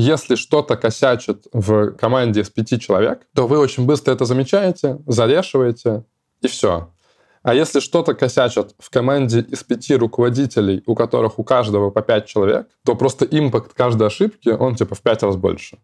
Если что-то косячит в команде из пяти человек, то вы очень быстро это замечаете, зарешиваете, и все. А если что-то косячат в команде из пяти руководителей, у которых у каждого по пять человек, то просто импакт каждой ошибки, он типа в пять раз больше.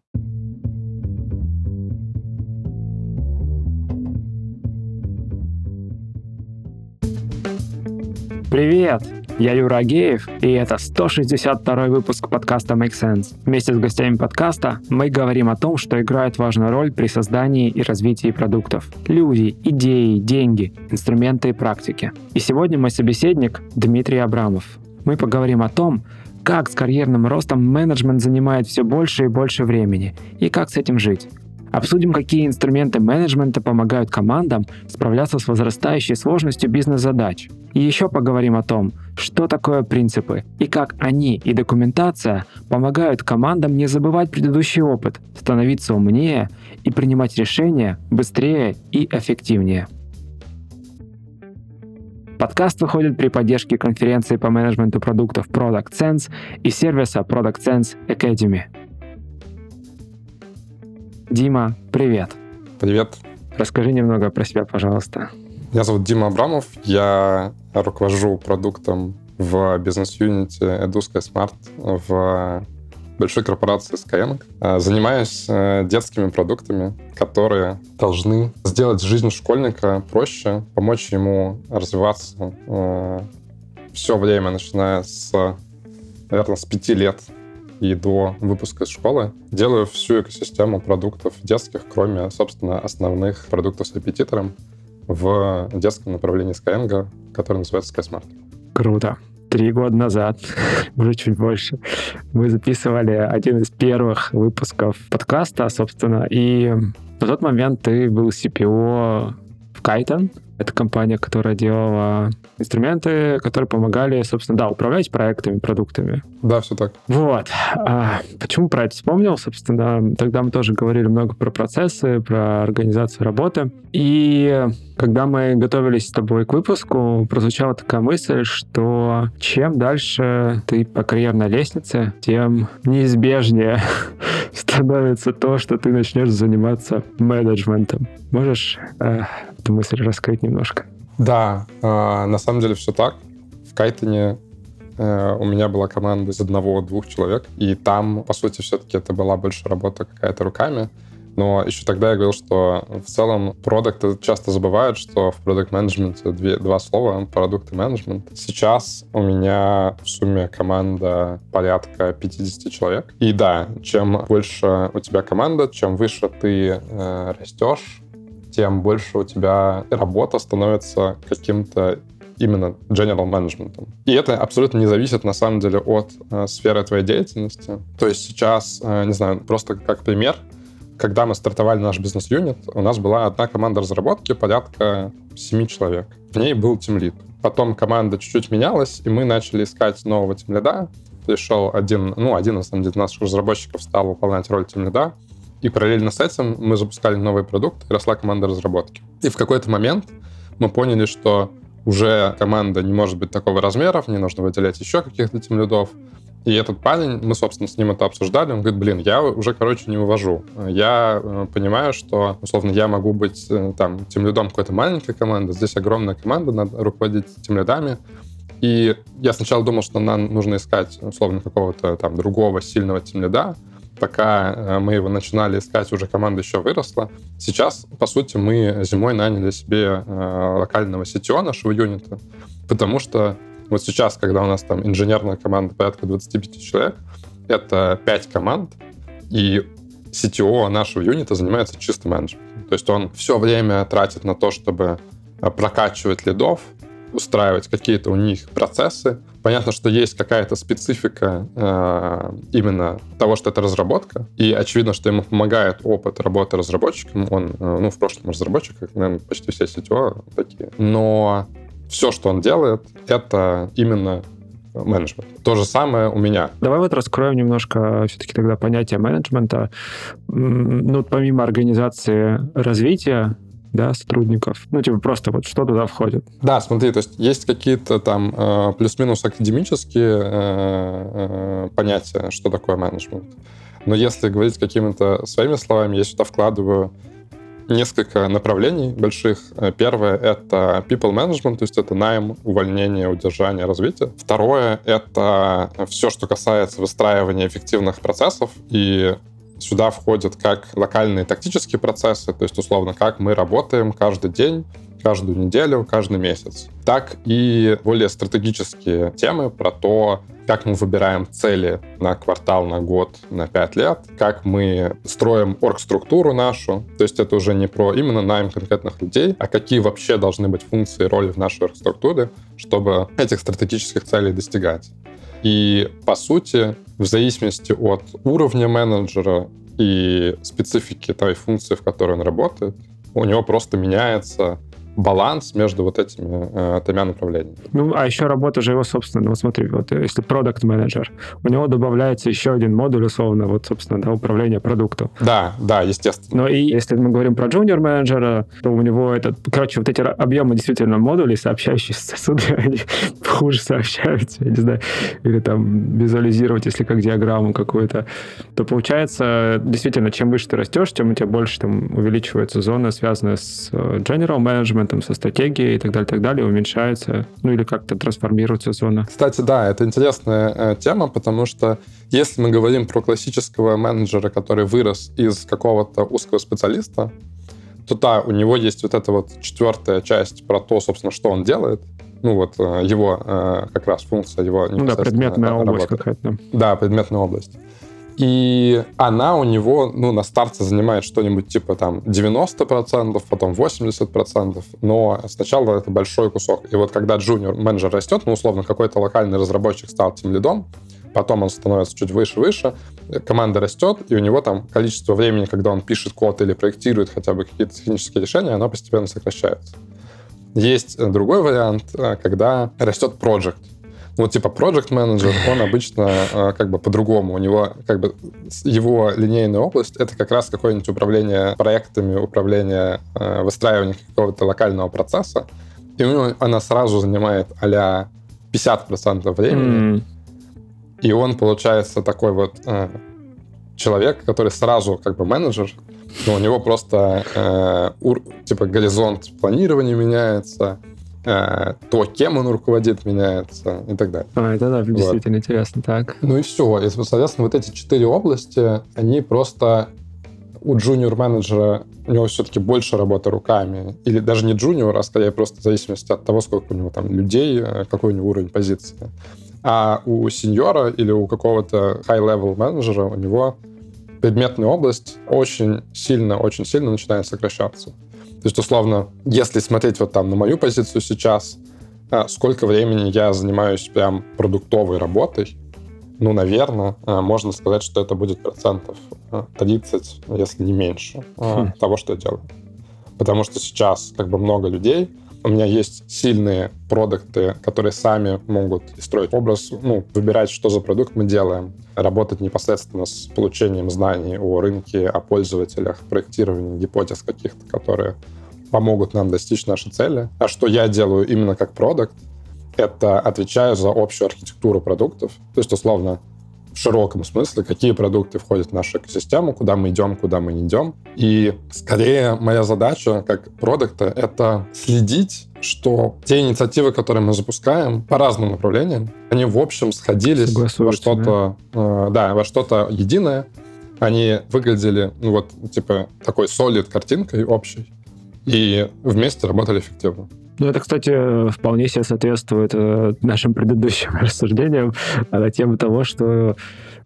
Привет! Я Юра Агеев, и это 162 выпуск подкаста Make Sense. Вместе с гостями подкаста мы говорим о том, что играет важную роль при создании и развитии продуктов. Люди, идеи, деньги, инструменты и практики. И сегодня мой собеседник Дмитрий Абрамов. Мы поговорим о том, как с карьерным ростом менеджмент занимает все больше и больше времени, и как с этим жить. Обсудим, какие инструменты менеджмента помогают командам справляться с возрастающей сложностью бизнес-задач. И еще поговорим о том, что такое принципы и как они и документация помогают командам не забывать предыдущий опыт, становиться умнее и принимать решения быстрее и эффективнее. Подкаст выходит при поддержке конференции по менеджменту продуктов Product Sense и сервиса Product Sense Academy. Дима, привет. Привет. Расскажи немного про себя, пожалуйста. Меня зовут Дима Абрамов. Я руковожу продуктом в бизнес-юните Eduska Smart в большой корпорации Skyeng. А, занимаюсь э, детскими продуктами, которые должны сделать жизнь школьника проще, помочь ему развиваться э, все время, начиная с, наверное, с пяти лет и до выпуска из школы. Делаю всю экосистему продуктов детских, кроме, собственно, основных продуктов с репетитором в детском направлении Skyeng, который называется SkySmart. Круто. Три года назад, уже чуть больше, мы записывали один из первых выпусков подкаста, собственно, и на тот момент ты был CPO в Кайтон, это компания, которая делала инструменты, которые помогали, собственно, да, управлять проектами, продуктами. Да, все так. Вот. А почему про это вспомнил? Собственно, тогда мы тоже говорили много про процессы, про организацию работы. И когда мы готовились с тобой к выпуску, прозвучала такая мысль, что чем дальше ты по карьерной лестнице, тем неизбежнее становится то, что ты начнешь заниматься менеджментом. Можешь э, эту мысль раскрыть немножко? Да, э, на самом деле все так. В Кайтоне э, у меня была команда из одного-двух человек, и там, по сути, все-таки это была больше работа какая-то руками. Но еще тогда я говорил, что в целом продукты часто забывают, что в продукт менеджменте два слова — продукт и менеджмент. Сейчас у меня в сумме команда порядка 50 человек. И да, чем больше у тебя команда, чем выше ты э, растешь, тем больше у тебя работа становится каким-то именно general management. И это абсолютно не зависит, на самом деле, от э, сферы твоей деятельности. То есть сейчас, э, не знаю, просто как пример, когда мы стартовали наш бизнес-юнит, у нас была одна команда разработки, порядка 7 человек. В ней был тимлид. Потом команда чуть-чуть менялась, и мы начали искать нового тимлида. Пришел один, ну, один, деле, наших разработчиков стал выполнять роль тимлида. И параллельно с этим мы запускали новый продукт, росла команда разработки. И в какой-то момент мы поняли, что уже команда не может быть такого размера, мне нужно выделять еще каких-то тимлидов. И этот парень, мы, собственно, с ним это обсуждали, он говорит, блин, я уже, короче, не вывожу. Я э, понимаю, что, условно, я могу быть э, там тем лидом какой-то маленькой команды, здесь огромная команда, надо руководить тем лидами. И я сначала думал, что нам нужно искать, условно, какого-то там другого сильного тем лида, пока э, мы его начинали искать, уже команда еще выросла. Сейчас, по сути, мы зимой наняли себе э, локального CTO нашего юнита, потому что вот сейчас, когда у нас там инженерная команда порядка 25 человек, это 5 команд, и CTO нашего юнита занимается чисто менеджментом. То есть он все время тратит на то, чтобы э, прокачивать лидов, устраивать какие-то у них процессы. Понятно, что есть какая-то специфика э, именно того, что это разработка, и очевидно, что ему помогает опыт работы разработчиком. Он, э, ну, в прошлом разработчик, как, наверное, почти все CTO такие. Но все, что он делает, это именно менеджмент. То же самое у меня. Давай вот раскроем немножко все-таки тогда понятие менеджмента. Ну, помимо организации развития, да, сотрудников? Ну, типа просто вот что туда входит? Да, смотри, то есть есть какие-то там э, плюс-минус академические э, э, понятия, что такое менеджмент. Но если говорить какими-то своими словами, я сюда вкладываю несколько направлений больших. Первое — это people management, то есть это найм, увольнение, удержание, развитие. Второе — это все, что касается выстраивания эффективных процессов и Сюда входят как локальные тактические процессы, то есть, условно, как мы работаем каждый день, каждую неделю, каждый месяц, так и более стратегические темы про то, как мы выбираем цели на квартал, на год, на пять лет, как мы строим оргструктуру нашу. То есть это уже не про именно найм конкретных людей, а какие вообще должны быть функции и роли в нашей оргструктуре, чтобы этих стратегических целей достигать. И, по сути, в зависимости от уровня менеджера и специфики той функции, в которой он работает, у него просто меняется баланс между вот этими э, тремя направлениями. Ну, а еще работа же его собственно, вот смотри, вот если продукт менеджер у него добавляется еще один модуль, условно, вот, собственно, да, управление продуктом. Да, да, естественно. Но и если мы говорим про джуниор менеджера, то у него этот, короче, вот эти объемы действительно модулей, сообщающиеся сосуды, они хуже сообщаются, я не знаю, или там визуализировать, если как диаграмму какую-то, то получается, действительно, чем выше ты растешь, тем у тебя больше там увеличивается зона, связанная с э, general management, менеджментом, со стратегией и так далее, так далее, уменьшается, ну или как-то трансформируется зона. Кстати, да, это интересная э, тема, потому что если мы говорим про классического менеджера, который вырос из какого-то узкого специалиста, то да, у него есть вот эта вот четвертая часть про то, собственно, что он делает, ну вот э, его э, как раз функция, его Ну да, предметная область какая-то. Да, предметная область. И она у него, ну, на старте занимает что-нибудь типа там 90%, потом 80%, но сначала это большой кусок. И вот когда джуниор менеджер растет, ну, условно, какой-то локальный разработчик стал тем лидом, потом он становится чуть выше-выше, команда растет, и у него там количество времени, когда он пишет код или проектирует хотя бы какие-то технические решения, оно постепенно сокращается. Есть другой вариант, э, когда растет проект. Вот типа project менеджер, он обычно э, как бы по-другому. У него как бы его линейная область — это как раз какое-нибудь управление проектами, управление э, выстраиванием какого-то локального процесса. И у него она сразу занимает а 50% времени. Mm. И он, получается, такой вот э, человек, который сразу как бы менеджер, но у него просто э, ур, типа горизонт планирования меняется, то, кем он руководит, меняется и так далее. А, это да, действительно вот. интересно, так. Ну и все. И, соответственно, вот эти четыре области, они просто у джуниор-менеджера у него все-таки больше работы руками. Или даже не джуниор, а скорее просто в зависимости от того, сколько у него там людей, э, какой у него уровень позиции. А у сеньора или у какого-то high-level менеджера у него предметная область очень сильно, очень сильно начинает сокращаться. То есть, условно, если смотреть вот там на мою позицию сейчас, а, сколько времени я занимаюсь прям продуктовой работой, ну, наверное, а, можно сказать, что это будет процентов 30, а, если не меньше, хм. того, что я делаю. Потому что сейчас как бы много людей, у меня есть сильные продукты, которые сами могут строить образ, ну, выбирать, что за продукт мы делаем, работать непосредственно с получением знаний о рынке, о пользователях, проектировании гипотез каких-то, которые помогут нам достичь нашей цели. А что я делаю именно как продукт, это отвечаю за общую архитектуру продуктов. То есть, условно, в широком смысле, какие продукты входят в нашу экосистему, куда мы идем, куда мы не идем. И скорее моя задача как продукта — это следить, что те инициативы, которые мы запускаем по разным направлениям, они в общем сходились во что-то, да? Э, да, во что-то единое. Они выглядели, ну вот, типа, такой солид картинкой общей и вместе работали эффективно. Ну, это, кстати, вполне себе соответствует э, нашим предыдущим рассуждениям на тему того, что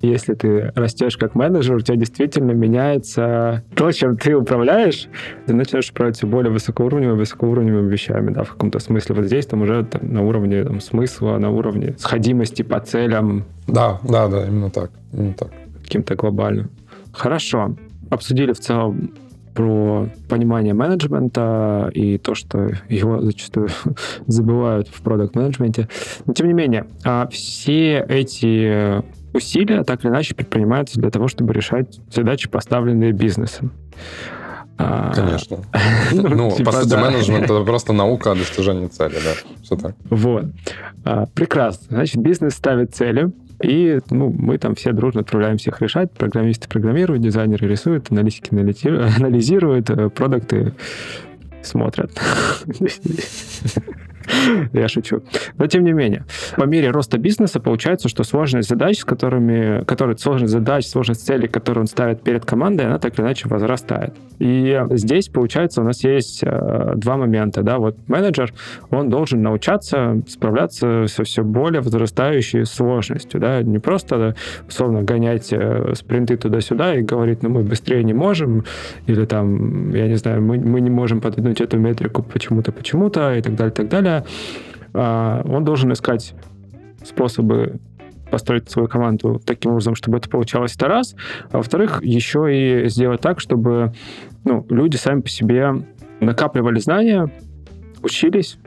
если ты растешь как менеджер, у тебя действительно меняется то, чем ты управляешь, ты начинаешь управлять все более высокоуровневыми, высокоуровневыми вещами, да, в каком-то смысле. Вот здесь там уже там, на уровне там, смысла, на уровне сходимости по целям. Да, да, да, именно так. Именно так. Каким-то глобальным. Хорошо. Обсудили в целом про понимание менеджмента и то, что его зачастую забывают в продукт-менеджменте. Но тем не менее, а все эти усилия так или иначе предпринимаются для того, чтобы решать задачи, поставленные бизнесом. А, Конечно. Ну, типа, по сути, менеджмент — это просто наука о достижении цели, да, все так. Вот. А, прекрасно. Значит, бизнес ставит цели, И ну, мы там все дружно отправляемся их решать. Программисты программируют, дизайнеры рисуют, аналитики анализируют, э, продукты смотрят. Я шучу. Но тем не менее, по мере роста бизнеса получается, что сложность задач, с которыми, которые, сложность задач, сложность целей, которые он ставит перед командой, она так или иначе возрастает. И здесь, получается, у нас есть э, два момента. Да? Вот менеджер, он должен научаться справляться со все более возрастающей сложностью. Да? Не просто, условно, гонять э, спринты туда-сюда и говорить, ну, мы быстрее не можем, или там, я не знаю, мы, мы не можем подвинуть эту метрику почему-то, почему-то, и так далее, так далее. А, он должен искать способы построить свою команду таким образом, чтобы это получалось это раз. А во-вторых, еще и сделать так, чтобы ну, люди сами по себе накапливали знания, учились,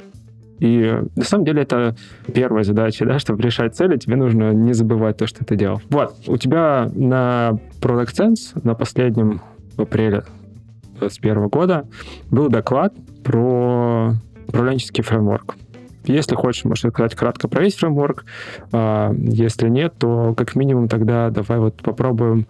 и на самом деле это первая задача, да, чтобы решать цели, тебе нужно не забывать то, что ты делал. Вот, у тебя на Product Sense на последнем в апреле 2021 года был доклад про управленческий фреймворк. Если хочешь, можешь рассказать кратко про весь фреймворк. А, если нет, то как минимум тогда давай вот попробуем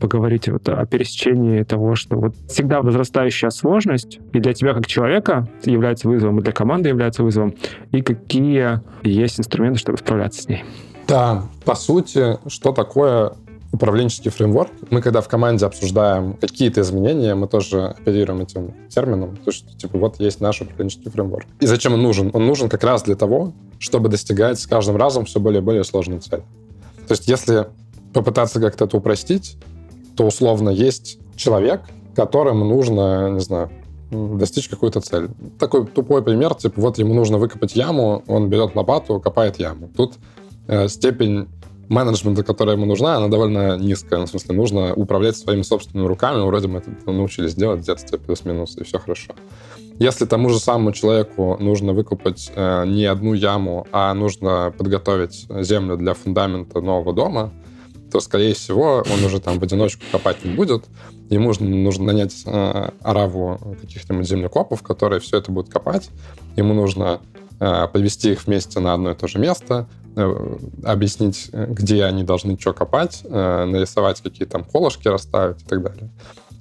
поговорить вот о пересечении того, что вот всегда возрастающая сложность и для тебя как человека является вызовом, и для команды является вызовом, и какие есть инструменты, чтобы справляться с ней. Да, по сути, что такое управленческий фреймворк. Мы, когда в команде обсуждаем какие-то изменения, мы тоже оперируем этим термином. То, что, типа, вот есть наш управленческий фреймворк. И зачем он нужен? Он нужен как раз для того, чтобы достигать с каждым разом все более и более сложной цели. То есть, если попытаться как-то это упростить, то условно есть человек, которому нужно, не знаю, достичь какую-то цель. Такой тупой пример, типа, вот ему нужно выкопать яму, он берет лопату, копает яму. Тут э, степень менеджмента, которая ему нужна, она довольно низкая. Ну, в смысле, нужно управлять своими собственными руками. Вроде мы это научились делать в детстве плюс-минус, и все хорошо. Если тому же самому человеку нужно выкупать э, не одну яму, а нужно подготовить землю для фундамента нового дома, то, скорее всего, он уже там в одиночку копать не будет. Ему нужно, нужно нанять э, ораву каких-нибудь землекопов, которые все это будут копать. Ему нужно э, повести их вместе на одно и то же место, объяснить, э, где они должны что копать, э, нарисовать какие там колышки расставить и так далее.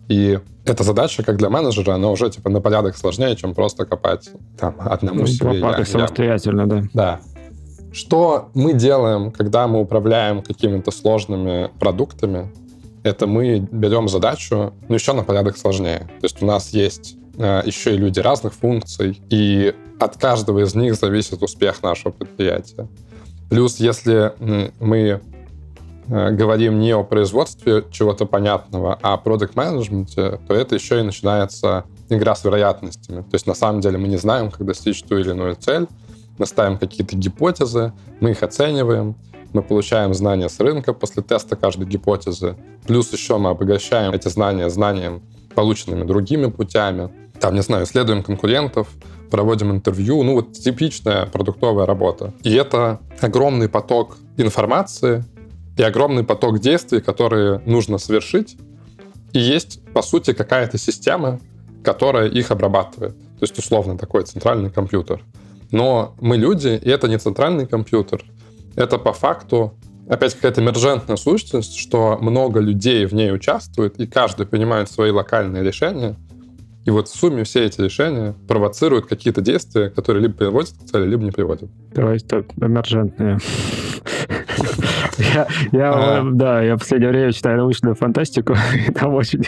И эта задача, как для менеджера, она уже типа на порядок сложнее, чем просто копать там одному ну, себе. Лопатой самостоятельно, да. Да. Что мы делаем, когда мы управляем какими-то сложными продуктами, это мы берем задачу, ну, еще на порядок сложнее. То есть у нас есть э, еще и люди разных функций, и от каждого из них зависит успех нашего предприятия. Плюс, если мы э, говорим не о производстве чего-то понятного, а о продукт менеджменте то это еще и начинается игра с вероятностями. То есть на самом деле мы не знаем, как достичь ту или иную цель, мы ставим какие-то гипотезы, мы их оцениваем, мы получаем знания с рынка после теста каждой гипотезы. Плюс еще мы обогащаем эти знания знанием, полученными другими путями. Там, не знаю, исследуем конкурентов, проводим интервью, ну вот типичная продуктовая работа. И это огромный поток информации и огромный поток действий, которые нужно совершить. И есть, по сути, какая-то система, которая их обрабатывает. То есть, условно, такой центральный компьютер. Но мы люди, и это не центральный компьютер. Это по факту опять какая-то эмержентная сущность, что много людей в ней участвует, и каждый принимает свои локальные решения, и вот в сумме все эти решения провоцируют какие-то действия, которые либо приводят к цели, либо не приводят. Давай, стоп, эмержентные. Я, я а. да, я в последнее время читаю научную фантастику, там очень...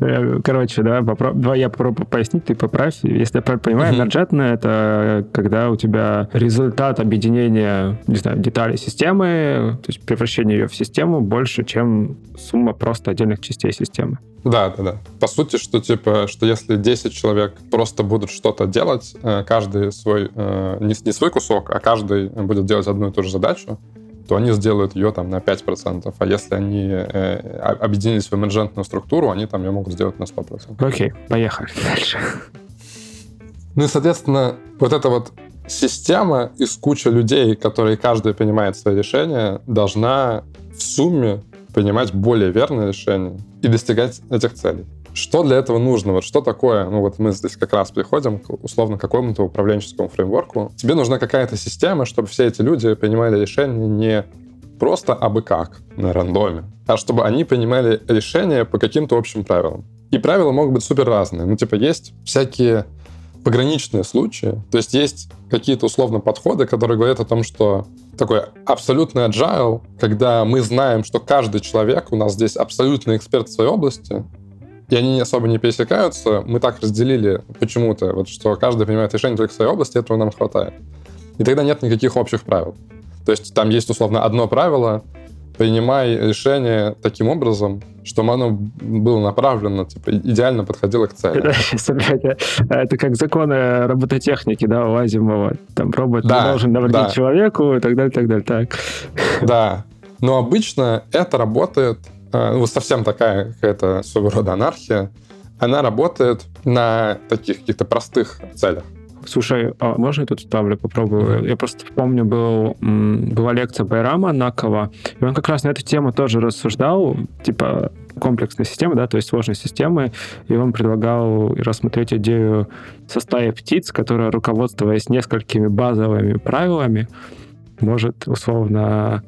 Э, короче, да, попробуй, я попробую пояснить, ты поправь. Если я правильно понимаю, эмерджентное — это когда у тебя результат объединения, не знаю, деталей системы, то есть превращение ее в систему больше, чем сумма просто отдельных частей системы. Да, да, да. По сути, что типа, что если 10 человек просто будут что-то делать, э, каждый свой, э, не, не свой кусок, а каждый будет делать одну и ту же задачу, то они сделают ее там на 5%. А если они э, объединились в эмерджентную структуру, они там ее могут сделать на 100%. Окей, okay, поехали дальше. Ну и, соответственно, вот эта вот система из кучи людей, которые каждый принимает свои решения, должна в сумме принимать более верные решения и достигать этих целей. Что для этого нужно? Вот что такое? Ну вот мы здесь как раз приходим к условно какому-то управленческому фреймворку. Тебе нужна какая-то система, чтобы все эти люди принимали решения не просто абы как на рандоме, а чтобы они принимали решения по каким-то общим правилам. И правила могут быть супер разные. Ну, типа, есть всякие пограничные случаи. То есть есть какие-то условно подходы, которые говорят о том, что такой абсолютный agile, когда мы знаем, что каждый человек у нас здесь абсолютный эксперт в своей области, и они особо не пересекаются, мы так разделили почему-то, вот, что каждый принимает решение только в своей области, этого нам хватает. И тогда нет никаких общих правил. То есть там есть условно одно правило, принимай решение таким образом, чтобы оно было направлено, типа, идеально подходило к цели. Это как законы робототехники, да, у Азимова. Там робот да, должен навредить да. человеку и так далее, так далее. Так. Да. Но обычно это работает, э, ну, совсем такая какая-то своего рода анархия, она работает на таких каких-то простых целях. Слушай, а можно я тут вставлю, попробую? Я просто помню, был, была лекция Байрама Накова, и он как раз на эту тему тоже рассуждал, типа комплексной системы, да, то есть сложной системы, и он предлагал рассмотреть идею со стаи птиц, которая, руководствуясь несколькими базовыми правилами, может условно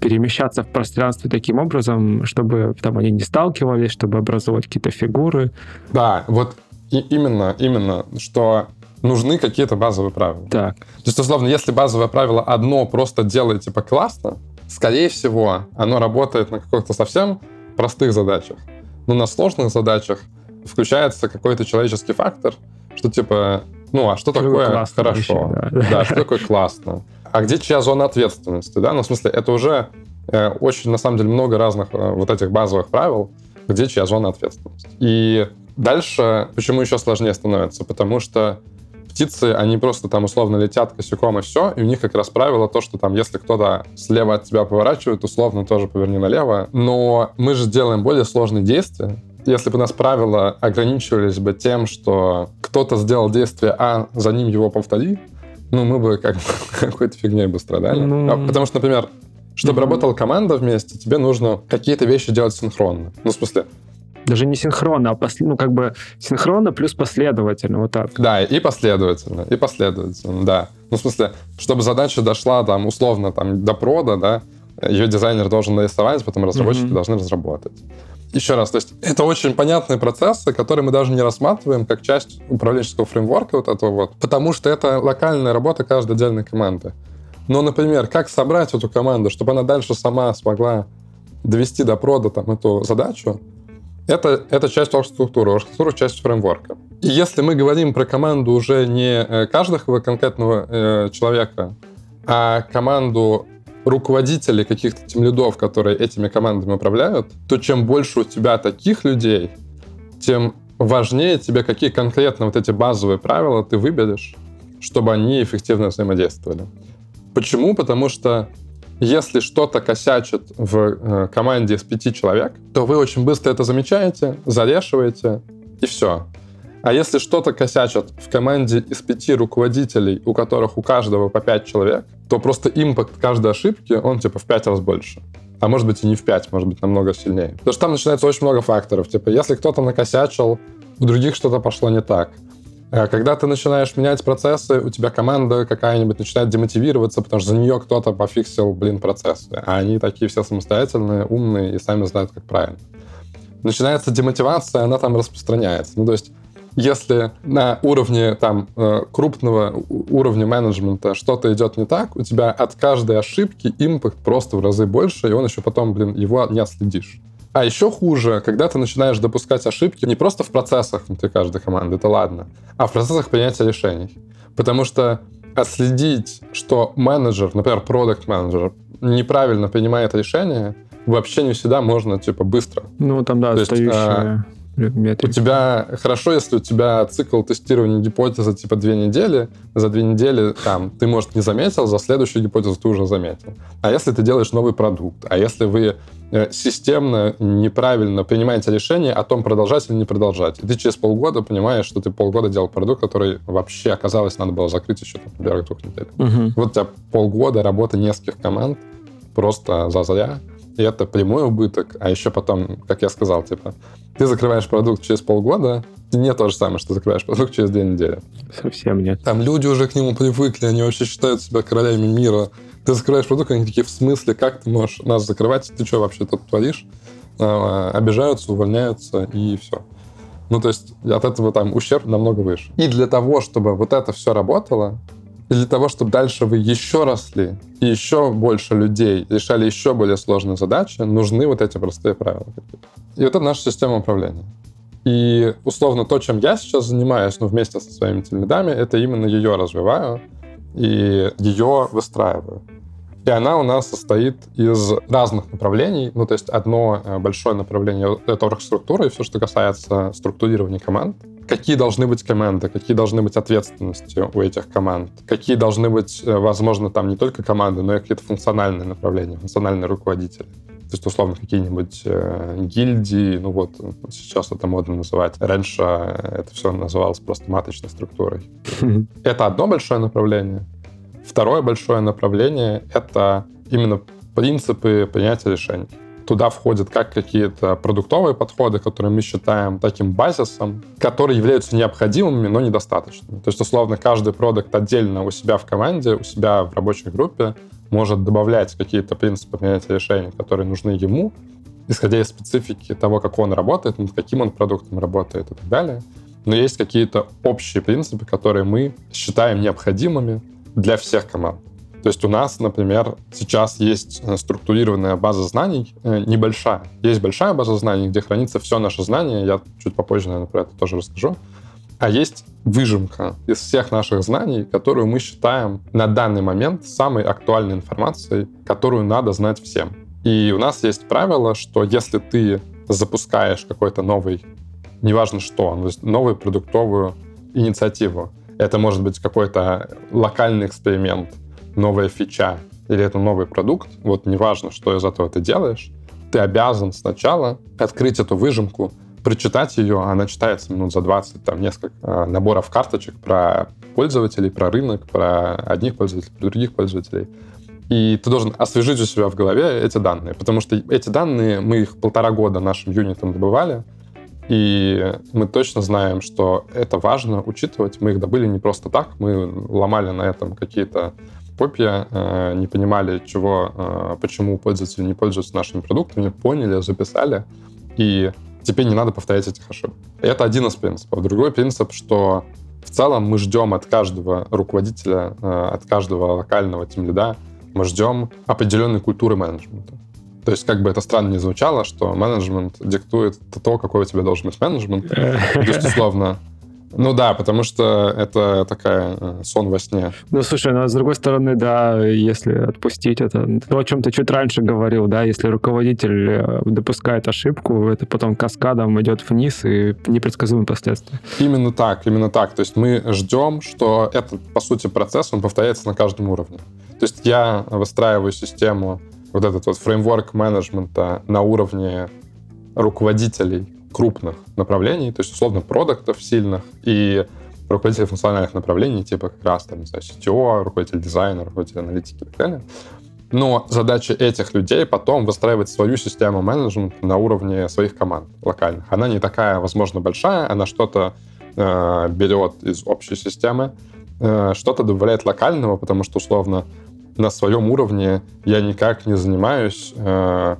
перемещаться в пространстве таким образом, чтобы там они не сталкивались, чтобы образовать какие-то фигуры. Да, вот и именно, именно, что нужны какие-то базовые правила. Так. То есть, условно, если базовое правило одно просто делает типа классно, скорее всего, оно работает на каких-то совсем простых задачах. Но на сложных задачах включается какой-то человеческий фактор, что типа, ну, а что, что такое хорошо? Еще, да. да, что такое классно? А где чья зона ответственности, да? Ну, в смысле, это уже э, очень, на самом деле, много разных э, вот этих базовых правил, где чья зона ответственности. И дальше почему еще сложнее становится? Потому что птицы, они просто там условно летят косяком и все, и у них как раз правило то, что там, если кто-то слева от тебя поворачивает, условно тоже поверни налево. Но мы же делаем более сложные действия, если бы у нас правила ограничивались бы тем, что кто-то сделал действие А, за ним его повтори, ну, мы бы как какой-то фигней бы страдали. Ну... Потому что, например, чтобы mm-hmm. работала команда вместе, тебе нужно какие-то вещи делать синхронно. Ну, в смысле, даже не синхронно, а после, ну, как бы синхронно плюс последовательно, вот так. Да, и последовательно, и последовательно, да. Ну, в смысле, чтобы задача дошла там условно там до прода, да, ее дизайнер должен нарисовать, потом разработчики mm-hmm. должны разработать. Еще раз, то есть это очень понятные процессы, которые мы даже не рассматриваем как часть управленческого фреймворка вот этого вот, потому что это локальная работа каждой отдельной команды. Но, например, как собрать эту команду, чтобы она дальше сама смогла довести до прода там эту задачу, это, это часть архитектуры. Архитектура — часть фреймворка. И если мы говорим про команду уже не э, каждого конкретного э, человека, а команду руководителей каких-то тем лидов, которые этими командами управляют, то чем больше у тебя таких людей, тем важнее тебе, какие конкретно вот эти базовые правила ты выберешь, чтобы они эффективно взаимодействовали. Почему? Потому что если что-то косячит в э, команде из пяти человек, то вы очень быстро это замечаете, зарешиваете, и все. А если что-то косячат в команде из пяти руководителей, у которых у каждого по пять человек, то просто импакт каждой ошибки, он типа в пять раз больше. А может быть и не в пять, может быть намного сильнее. Потому что там начинается очень много факторов. Типа, если кто-то накосячил, у других что-то пошло не так. Э, когда ты начинаешь менять процессы, у тебя команда какая-нибудь начинает демотивироваться, потому что за нее кто-то пофиксил, блин, процессы. А они такие все самостоятельные, умные и сами знают, как правильно. Начинается демотивация, она там распространяется. Ну, то есть если на уровне там э, крупного уровня менеджмента что-то идет не так, у тебя от каждой ошибки импакт просто в разы больше, и он еще потом, блин, его не отследишь. А еще хуже, когда ты начинаешь допускать ошибки не просто в процессах внутри каждой команды, это ладно, а в процессах принятия решений. Потому что отследить, что менеджер, например, продукт менеджер неправильно принимает решение, вообще не всегда можно, типа, быстро. Ну, там, да, То есть, а, метрики. У тебя хорошо, если у тебя цикл тестирования гипотезы типа две недели, за две недели там ты, может, не заметил, за следующую гипотезу ты уже заметил. А если ты делаешь новый продукт, а если вы системно неправильно принимаете решение о том, продолжать или не продолжать. И ты через полгода понимаешь, что ты полгода делал продукт, который вообще оказалось надо было закрыть еще, там, например, двух недель. Угу. Вот у тебя полгода работы нескольких команд просто за зря, и это прямой убыток, а еще потом, как я сказал, типа, ты закрываешь продукт через полгода, не то же самое, что закрываешь продукт через две недели. Совсем нет. Там люди уже к нему привыкли, они вообще считают себя королями мира. Ты закрываешь продукт, они такие, в смысле, как ты можешь нас закрывать? Ты что вообще тут творишь? А, обижаются, увольняются, и все. Ну, то есть от этого там ущерб намного выше. И для того, чтобы вот это все работало, и для того, чтобы дальше вы еще росли, и еще больше людей решали еще более сложные задачи, нужны вот эти простые правила. И это наша система управления. И, условно, то, чем я сейчас занимаюсь, ну, вместе со своими тельмедами, это именно ее развиваю и ее выстраиваю. И она у нас состоит из разных направлений. Ну, то есть одно э, большое направление — это оргструктура и все, что касается структурирования команд. Какие должны быть команды, какие должны быть ответственности у этих команд, какие должны быть, э, возможно, там не только команды, но и какие-то функциональные направления, функциональные руководители. То есть, условно, какие-нибудь э, гильдии, ну вот, сейчас это модно называть. Раньше это все называлось просто маточной структурой. Это одно большое направление. Второе большое направление — это именно принципы принятия решений. Туда входят как какие-то продуктовые подходы, которые мы считаем таким базисом, которые являются необходимыми, но недостаточными. То есть, условно, каждый продукт отдельно у себя в команде, у себя в рабочей группе может добавлять какие-то принципы принятия решений, которые нужны ему, исходя из специфики того, как он работает, над каким он продуктом работает и так далее. Но есть какие-то общие принципы, которые мы считаем необходимыми для всех команд. То есть у нас, например, сейчас есть э, структурированная база знаний, э, небольшая. Есть большая база знаний, где хранится все наше знание. Я чуть попозже, наверное, про это тоже расскажу. А есть выжимка из всех наших знаний, которую мы считаем на данный момент самой актуальной информацией, которую надо знать всем. И у нас есть правило, что если ты запускаешь какой-то новый, неважно что, новую продуктовую инициативу, это может быть какой-то локальный эксперимент, новая фича или это новый продукт. Вот неважно, что из этого ты делаешь. Ты обязан сначала открыть эту выжимку, прочитать ее, она читается минут за 20, там несколько э, наборов карточек про пользователей, про рынок, про одних пользователей, про других пользователей. И ты должен освежить у себя в голове эти данные, потому что эти данные, мы их полтора года нашим юнитам добывали, и мы точно знаем, что это важно учитывать. Мы их добыли не просто так, мы ломали на этом какие-то копья, э, не понимали, чего, э, почему пользователи не пользуются нашими продуктами, поняли, записали, и теперь не надо повторять этих ошибок. Это один из принципов. Другой принцип, что в целом мы ждем от каждого руководителя, э, от каждого локального тимлида, мы ждем определенной культуры менеджмента. То есть, как бы это странно не звучало, что менеджмент диктует то, какой у тебя должен быть менеджмент. То есть, условно, ну да, потому что это такая э, сон во сне. Ну слушай, ну а с другой стороны, да, если отпустить это, то, о чем ты чуть раньше говорил, да, если руководитель э, допускает ошибку, это потом каскадом идет вниз и непредсказуемые последствия. Именно так, именно так. То есть мы ждем, что этот, по сути, процесс, он повторяется на каждом уровне. То есть я выстраиваю систему вот этот вот фреймворк менеджмента на уровне руководителей крупных направлений, то есть, условно, продуктов сильных и руководителей функциональных направлений, типа как раз там, не знаю, CTO, руководитель дизайна, руководитель аналитики и так далее. Но задача этих людей потом выстраивать свою систему менеджмента на уровне своих команд локальных. Она не такая, возможно, большая, она что-то э, берет из общей системы, э, что-то добавляет локального, потому что, условно, на своем уровне я никак не занимаюсь э,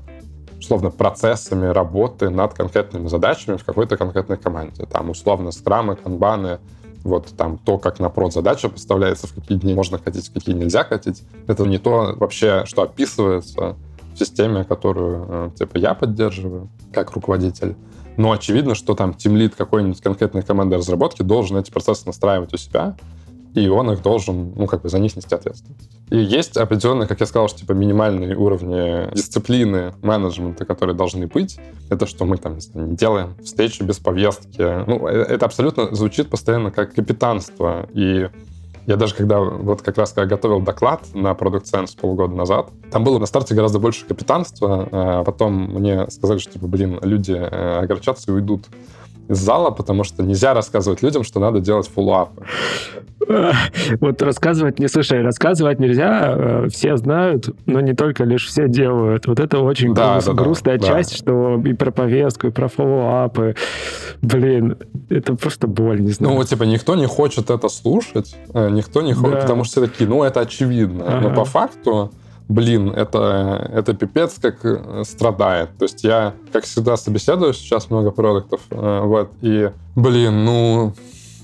условно процессами работы над конкретными задачами в какой-то конкретной команде. Там условно скрамы, канбаны, вот там то, как на прод задача поставляется, в какие дни можно хотеть, в какие нельзя хотеть. Это не то вообще, что описывается в системе, которую э, типа я поддерживаю как руководитель. Но очевидно, что там тимлит какой-нибудь конкретной команды разработки должен эти процессы настраивать у себя, и он их должен, ну, как бы за них нести ответственность. И есть определенные, как я сказал, что типа минимальные уровни дисциплины менеджмента, которые должны быть. Это что мы там не делаем встречи без повестки. Ну, э, это абсолютно звучит постоянно как капитанство. И я даже когда, вот как раз когда готовил доклад на Product Sense полгода назад, там было на старте гораздо больше капитанства, а потом мне сказали, что, типа, блин, люди э, огорчатся и уйдут из зала, потому что нельзя рассказывать людям, что надо делать фоллоуапы. Вот рассказывать, не слушай, рассказывать нельзя, э, все знают, но не только лишь все делают. Вот это очень да, груз, да, грустная да, часть, да. что и про повестку, и про фоллоуапы. Блин, это просто боль, не знаю. Ну, вот, типа, никто не хочет это слушать, э, никто не хочет, да. потому что все такие, ну, это очевидно. Ага. Но по факту блин, это, это пипец как э, страдает. То есть я, как всегда, собеседую сейчас много продуктов, э, вот, и, блин, ну,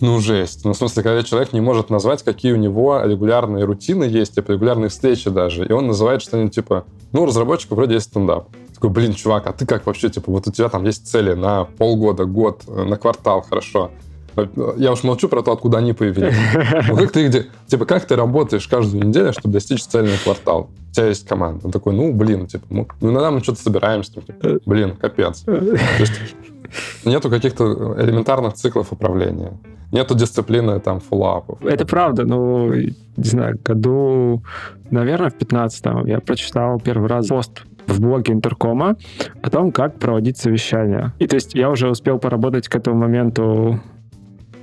ну, жесть. Ну, в смысле, когда человек не может назвать, какие у него регулярные рутины есть, типа регулярные встречи даже, и он называет что-нибудь типа, ну, разработчику вроде есть стендап. Такой, блин, чувак, а ты как вообще, типа, вот у тебя там есть цели на полгода, год, э, на квартал, хорошо. Я уж молчу про то, откуда они появились. Ну, как ты где, типа, как ты работаешь каждую неделю, чтобы достичь цели на квартал? Тебя есть команда. Он такой, ну, блин, типа, ну, иногда мы что-то собираемся. Типа, блин, капец. Нету каких-то элементарных циклов управления. Нету дисциплины там фоллоуапов. Это правда, ну, не знаю, году, наверное, в 15-м я прочитал первый раз пост в блоге Интеркома о том, как проводить совещания. И то есть я уже успел поработать к этому моменту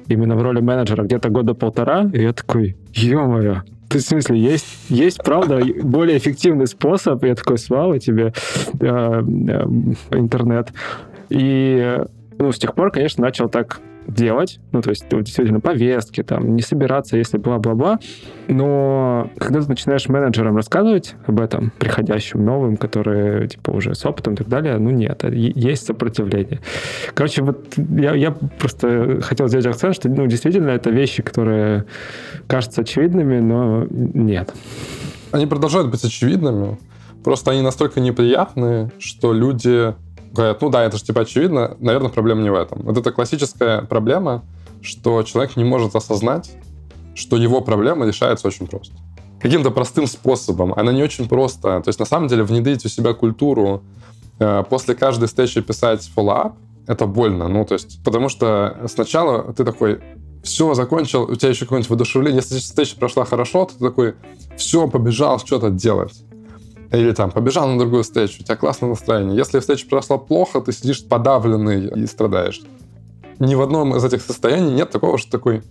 именно в роли менеджера где-то года полтора, и я такой, ё-моё, в смысле, есть, есть, правда, более эффективный способ, я такой, слава тебе, э, э, интернет. И ну, с тех пор, конечно, начал так делать, ну, то есть действительно повестки, там, не собираться, если бла-бла-бла, но когда ты начинаешь менеджерам рассказывать об этом, приходящим новым, которые, типа, уже с опытом и так далее, ну, нет, есть сопротивление. Короче, вот я, я просто хотел сделать акцент, что, ну, действительно, это вещи, которые кажутся очевидными, но нет. Они продолжают быть очевидными, просто они настолько неприятные, что люди говорят, ну да, это же типа очевидно, наверное, проблема не в этом. Вот это классическая проблема, что человек не может осознать, что его проблема решается очень просто. Каким-то простым способом. Она не очень просто. То есть, на самом деле, внедрить у себя культуру, э, после каждой встречи писать follow-up, это больно. Ну, то есть, потому что сначала ты такой, все, закончил, у тебя еще какое-нибудь воодушевление, если встреча прошла хорошо, ты такой, все, побежал что-то делать. Или там побежал на другую встречу, у тебя классное настроение. Если встреча прошла плохо, ты сидишь подавленный и страдаешь. Ни в одном из этих состояний нет такого, что такой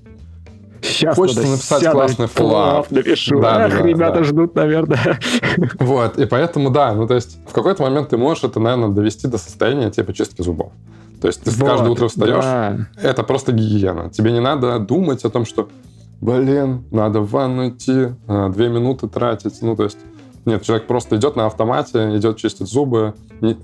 Сейчас Хочется написать классный follow-up. напишу. Да, Ах, да, ребята да. ждут, наверное. Вот, и поэтому, да, ну то есть в какой-то момент ты можешь это, наверное, довести до состояния типа чистки зубов. То есть ты вот, каждое утро встаешь, да. это просто гигиена. Тебе не надо думать о том, что, блин, надо в ванну идти, а, две минуты тратить. Ну, то есть нет, человек просто идет на автомате, идет чистить зубы.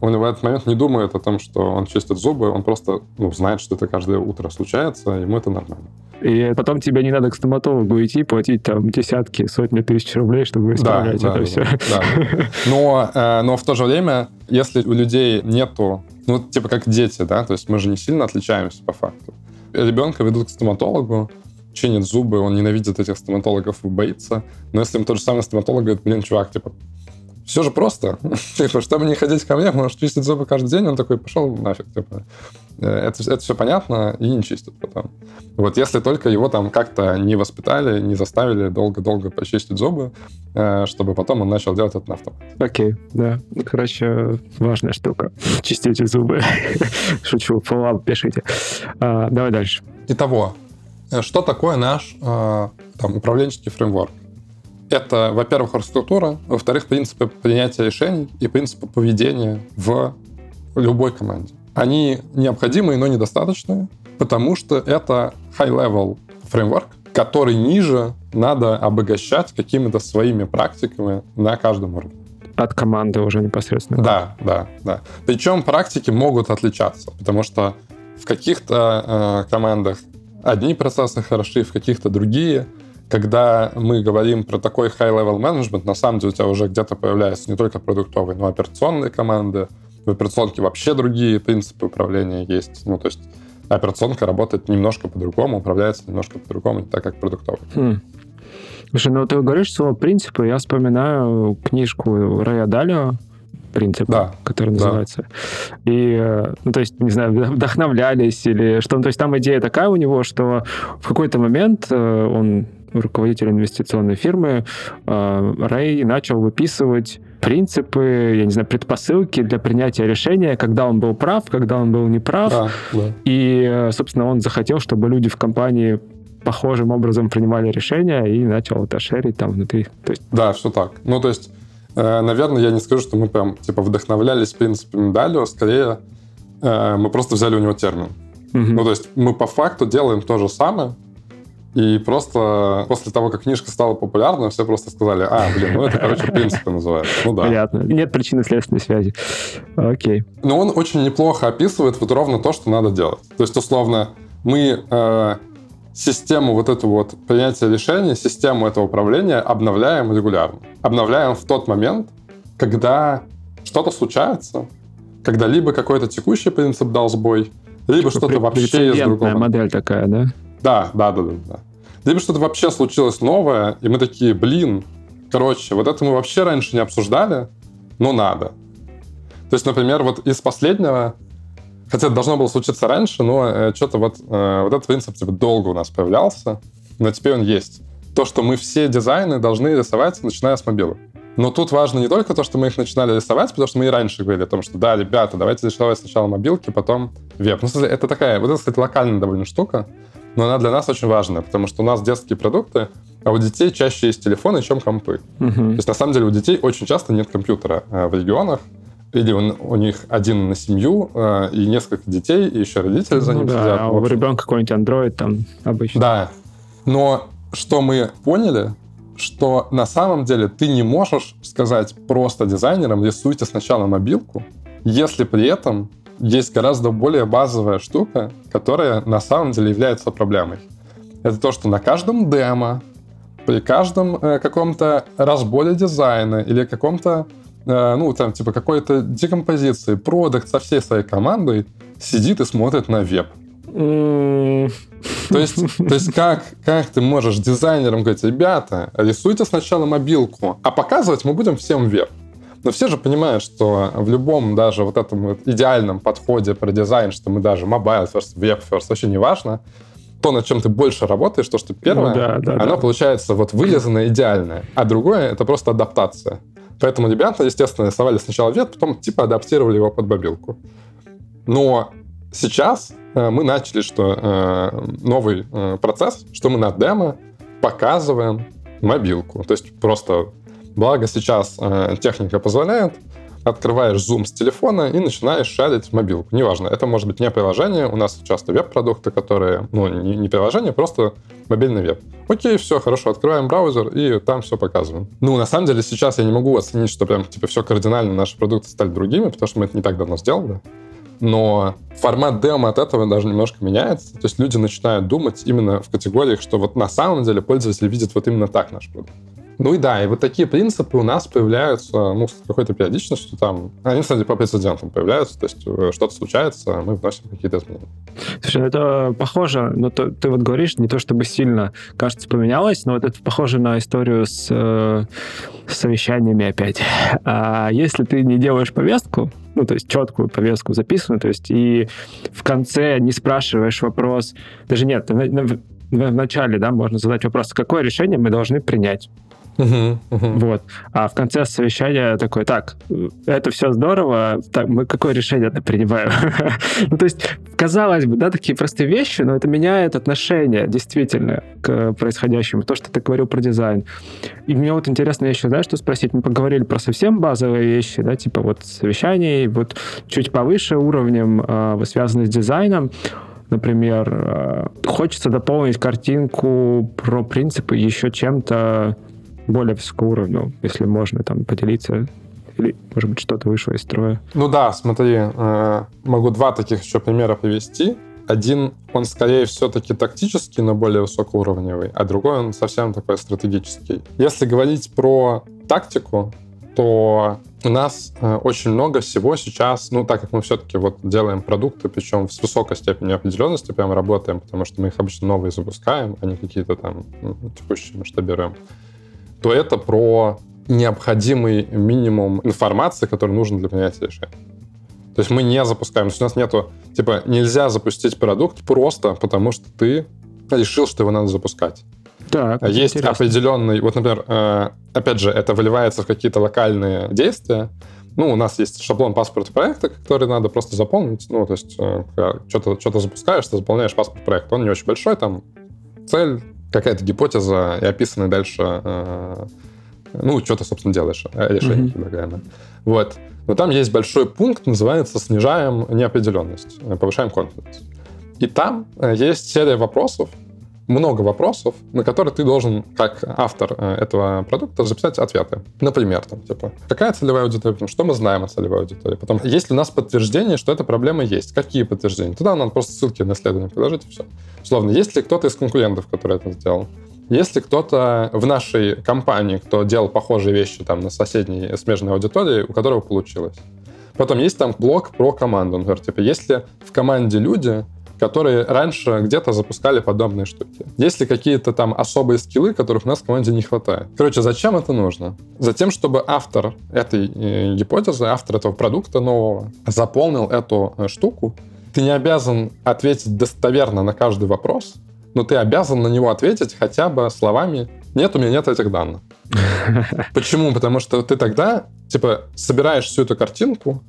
Он в этот момент не думает о том, что он чистит зубы, он просто ну, знает, что это каждое утро случается, ему это нормально. И потом тебе не надо к стоматологу идти, платить там десятки, сотни тысяч рублей, чтобы исправлять да, это да, все. Да. Но, э, но в то же время, если у людей нету, ну, типа как дети, да, то есть мы же не сильно отличаемся по факту. Ребенка ведут к стоматологу, чинит зубы, он ненавидит этих стоматологов и боится. Но если им тот же самый стоматолог говорит, блин, чувак, типа, все же просто. типа, чтобы не ходить ко мне, можешь чистить зубы каждый день. Он такой, пошел нафиг. Типа. Э, это, это все понятно и не чистит потом. Вот если только его там как-то не воспитали, не заставили долго-долго почистить зубы, э, чтобы потом он начал делать это на автомате. Окей, okay, да. Короче, важная штука. Чистите зубы. Шучу, фоллап пишите. А, давай дальше. Итого, что такое наш э, там, управленческий фреймворк? Это, во-первых, архитектура, во-вторых, принципы принятия решений и принципы поведения в любой команде. Они необходимые, но недостаточные, потому что это high-level фреймворк, который ниже надо обогащать какими-то своими практиками на каждом уровне. От команды уже непосредственно. Да, да, да. Причем практики могут отличаться, потому что в каких-то э, командах одни процессы хороши, в каких-то другие. Когда мы говорим про такой high-level management, на самом деле у тебя уже где-то появляются не только продуктовые, но и операционные команды. В операционке вообще другие принципы управления есть. Ну, то есть операционка работает немножко по-другому, управляется немножко по-другому, не так, как продуктовый. Хм. Слушай, ну ты говоришь слово принципы, я вспоминаю книжку Рая Далио принцип, да. который называется. Да. И, э, ну, то есть, не знаю, вдохновлялись или что. Ну, то есть там идея такая у него, что в какой-то момент э, он руководитель инвестиционной фирмы, э, Рэй начал выписывать принципы, я не знаю, предпосылки для принятия решения, когда он был прав, когда он был неправ. Да, да. И, собственно, он захотел, чтобы люди в компании похожим образом принимали решения и начал это шерить там внутри. То есть... Да, все так. Ну, то есть, наверное, я не скажу, что мы прям, типа, вдохновлялись принципами Далио, скорее э, мы просто взяли у него термин. Мгм. Ну, то есть мы по факту делаем то же самое, и просто после того, как книжка стала популярной, все просто сказали, а, блин, ну это, короче, принципы называется. Ну да. Понятно. Нет причины следственной связи. Окей. Но он очень неплохо описывает вот ровно то, что надо делать. То есть, условно, мы э, систему вот эту вот принятия решений, систему этого управления обновляем регулярно. Обновляем в тот момент, когда что-то случается, когда либо какой-то текущий принцип дал сбой, либо что-то Пре- вообще из другого. модель такая, да? Да, да, да, да, да. Либо что-то вообще случилось новое, и мы такие, блин, короче, вот это мы вообще раньше не обсуждали, но надо. То есть, например, вот из последнего, хотя это должно было случиться раньше, но что-то вот, э, вот этот принцип типа долго у нас появлялся, но теперь он есть. То, что мы все дизайны должны рисовать, начиная с мобилы. Но тут важно не только то, что мы их начинали рисовать, потому что мы и раньше говорили о том, что да, ребята, давайте рисовать сначала мобилки, потом веб. Ну, смысле, это такая, вот это, кстати, локальная довольно штука, но она для нас очень важная, потому что у нас детские продукты, а у детей чаще есть телефоны, чем компы. То Мгм. есть, на самом деле, у детей очень часто нет компьютера э, в регионах, или он- у них один на семью, э, и несколько детей, и еще родители за Ну ним да, сидят. а В у ребенка какой-нибудь Android там обычно. да. Но что мы поняли, что на самом деле ты не можешь сказать просто дизайнерам, рисуйте сначала мобилку, если при этом есть гораздо более базовая штука, которая на самом деле является проблемой. Это то, что на каждом демо, при каждом э, каком-то разборе дизайна или каком-то, ну, там, типа, какой-то декомпозиции, продукт со всей своей командой сидит и смотрит на веб. То есть, то есть как, как ты можешь дизайнерам говорить, ребята, рисуйте сначала мобилку, а показывать мы будем всем веб. Но все же понимают, что в любом даже вот этом вот идеальном подходе про дизайн, что мы даже mobile first, web first, вообще не важно, то, над чем ты больше работаешь, то, что первое, Ну да, да, оно да. получается вот вылизанное, идеальное, а другое — это просто адаптация. Поэтому ребята, естественно, рисовали сначала веб, потом типа адаптировали его под мобилку. Но сейчас э, мы начали, что э, новый э, процесс, что мы на демо показываем мобилку. То есть просто, благо сейчас э, техника позволяет, открываешь Zoom с телефона и начинаешь шарить в мобилку. Неважно, это может быть не приложение, у нас часто веб-продукты, которые, ну, не, не приложение, просто мобильный веб. Окей, все, хорошо, открываем браузер и там все показываем. Ну, на самом деле, сейчас я не могу оценить, что прям, типа, все кардинально, наши продукты стали другими, потому что мы это не так давно сделали. Но формат демо от этого даже немножко меняется. То есть люди начинают думать именно в категориях, что вот на самом деле пользователь видит вот именно так наш продукт. Ну и да, и вот такие принципы у нас появляются ну, с какой-то периодичностью. Там, они, кстати, по прецедентам появляются. То есть э, что-то случается, мы вносим какие-то изменения. Слушай, ну это похоже, ну то- ты вот говоришь, не то чтобы сильно, кажется, поменялось, но вот это похоже на историю с, э, с совещаниями опять. А если ты не делаешь повестку, ну, то есть четкую повестку записанную, то есть и в конце не спрашиваешь вопрос, даже нет, в, в- в начале, да, можно задать вопрос, какое решение мы должны принять. Вот. А в конце совещания такой, так, это все здорово, так, мы какое решение принимаем? ну, то есть, казалось бы, да, такие простые вещи, но это меняет отношение действительно к происходящему. То, что ты говорил про дизайн. И мне вот интересно еще, знаешь, что спросить? Мы поговорили про совсем базовые вещи, да, типа вот совещаний, вот чуть повыше уровнем, э, связанные с дизайном. Например, э, хочется дополнить картинку про принципы еще чем-то более высокого уровня, если можно там поделиться. Или, может быть, что-то вышло из строя. Ну да, смотри, э, могу два таких еще примера привести. Один, он скорее все-таки тактический, но более высокоуровневый, а другой, он совсем такой стратегический. Если говорить про тактику, то у нас э, очень много всего сейчас, ну, так как мы все-таки вот делаем продукты, причем с высокой степенью определенности прям работаем, потому что мы их обычно новые запускаем, а не какие-то там текущие масштабируем, то это про необходимый минимум информации, который нужен для принятия решения. То есть мы не запускаем, то есть у нас нету, типа, нельзя запустить продукт просто потому, что ты решил, что его надо запускать. Так, Есть интересно. определенный, вот, например, э, опять же, это выливается в какие-то локальные действия. Ну, у нас есть шаблон паспорта проекта, который надо просто заполнить. Ну, то есть э, что-то что запускаешь, ты заполняешь паспорт проекта. Он не очень большой, там цель, какая-то гипотеза и описаны дальше, э, ну, что ты, собственно, делаешь, э, решение Мгм. предлагаемое. Вот. Но там есть большой пункт, называется «Снижаем неопределенность, э, повышаем confidence». И там э, есть серия вопросов, много вопросов, на которые ты должен, как автор э, этого продукта, записать ответы. Например, там, типа, какая целевая аудитория, что мы знаем о целевой аудитории, потом, есть ли у нас подтверждение, что эта проблема есть, какие подтверждения. Туда надо просто ссылки на исследование приложить, и все. Условно, есть ли кто-то из конкурентов, который это сделал? Есть ли кто-то в нашей компании, кто делал похожие вещи там на соседней смежной аудитории, у которого получилось? Потом есть там блок про команду. Например, типа, есть ли в команде люди, которые раньше где-то запускали подобные штуки. Есть ли какие-то там особые скиллы, которых у нас в команде не хватает? Короче, зачем это нужно? Затем, чтобы автор этой э, гипотезы, автор этого продукта нового заполнил эту э, штуку. Ты не обязан ответить достоверно на каждый вопрос, но ты обязан на него ответить хотя бы словами «нет, у меня нет этих данных». Почему? Потому что ты тогда, типа, собираешь всю эту картинку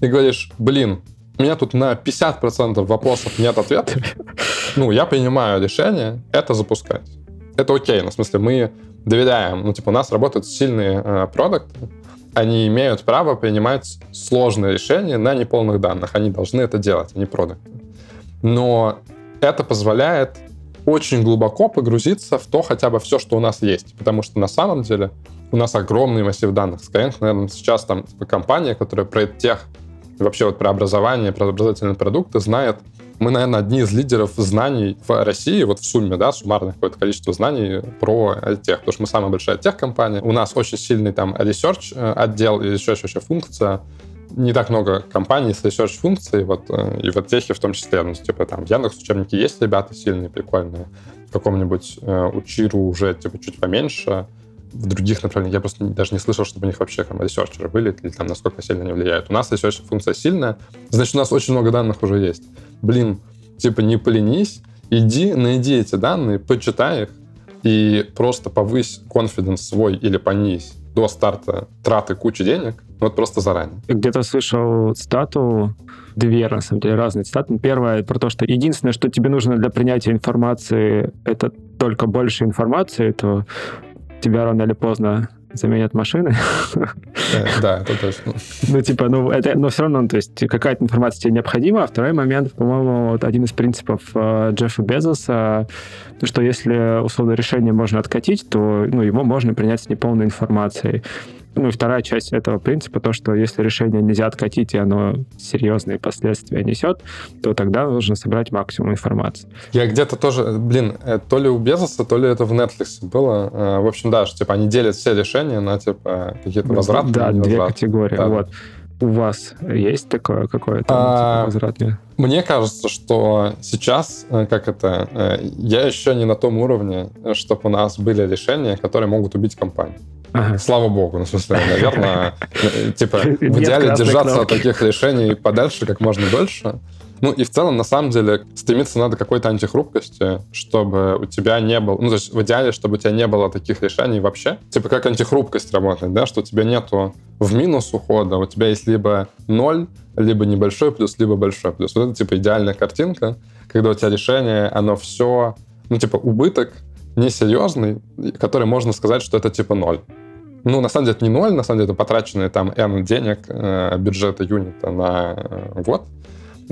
и говоришь, блин, у меня тут на 50% вопросов нет ответа. Ну, я принимаю решение это запускать. Это окей, ну, в смысле, мы доверяем. Ну, типа, у нас работают сильные э, продукты, они имеют право принимать сложные решения на неполных данных. Они должны это делать, они продукты. Но это позволяет очень глубоко погрузиться в то хотя бы все, что у нас есть. Потому что на самом деле у нас огромный массив данных. Skyeng, наверное, сейчас там типа, компания, которая про тех вообще вот про образование, про образовательные продукты знает. Мы, наверное, одни из лидеров знаний в России, вот в сумме, да, суммарное какое-то количество знаний про тех, потому что мы самая большая тех-компания. У нас очень сильный там research э, отдел и еще, еще, еще функция. Не так много компаний с research функцией, вот, э, и в техе в том числе. Ну, типа там в Яндекс учебники есть ребята сильные, прикольные. В каком-нибудь э, Учи.ру уже типа чуть поменьше в других направлениях. Я просто даже не слышал, чтобы у них вообще там researcher ы были, или там насколько сильно они влияют. У нас research функция сильная, значит, у нас очень много данных уже есть. Блин, типа не поленись, иди, найди эти данные, почитай их, и просто повысь confidence свой или понизь до старта траты кучи денег, вот просто заранее. Где-то слышал цитату, две, на самом деле, разные цитаты. Первая про то, что единственное, что тебе нужно для принятия информации, это только больше информации, то тебя рано или поздно заменят машины. Да, это точно. Ну, типа, ну, это, но все равно, то есть, какая-то информация тебе необходима. А второй момент, по-моему, вот один из принципов э, Джеффа Безоса, что если условно решение можно откатить, то ну, его можно принять с неполной информацией. Ну и вторая часть этого принципа, то, что если решение нельзя откатить, и оно серьезные последствия несет, то тогда нужно собрать максимум информации. Я где-то тоже, блин, э, то ли у Безоса, то ли это в Netflix было. Э, В общем, да, что типа они делят все решения на типа какие-то возвраты. Да, две категории. Да. Вот. У вас есть такое какое-то А, типа, возвратное? Мне кажется, что сейчас, э, как это, я еще не на том уровне, чтобы у нас были решения, которые могут убить компанию. Ага. Слава богу, ну, в смысле, наверное, типа, в идеале держаться от таких решений подальше как можно дольше. Ну и в целом, на самом деле, стремиться надо к какой-то антихрупкости, чтобы у тебя не было... Ну, то есть в идеале, чтобы у тебя не было таких решений вообще. Типа как антихрупкость работает, да, что у тебя нету в минус ухода, у тебя есть либо ноль, либо небольшой плюс, либо большой плюс. Вот это, типа, идеальная картинка, когда у тебя решение, оно все, ну, типа, убыток несерьезный, который можно сказать, что это, типа, ноль. Ну, на самом деле, это не ноль, на самом деле, это потраченные там N денег э, бюджета юнита на э, год.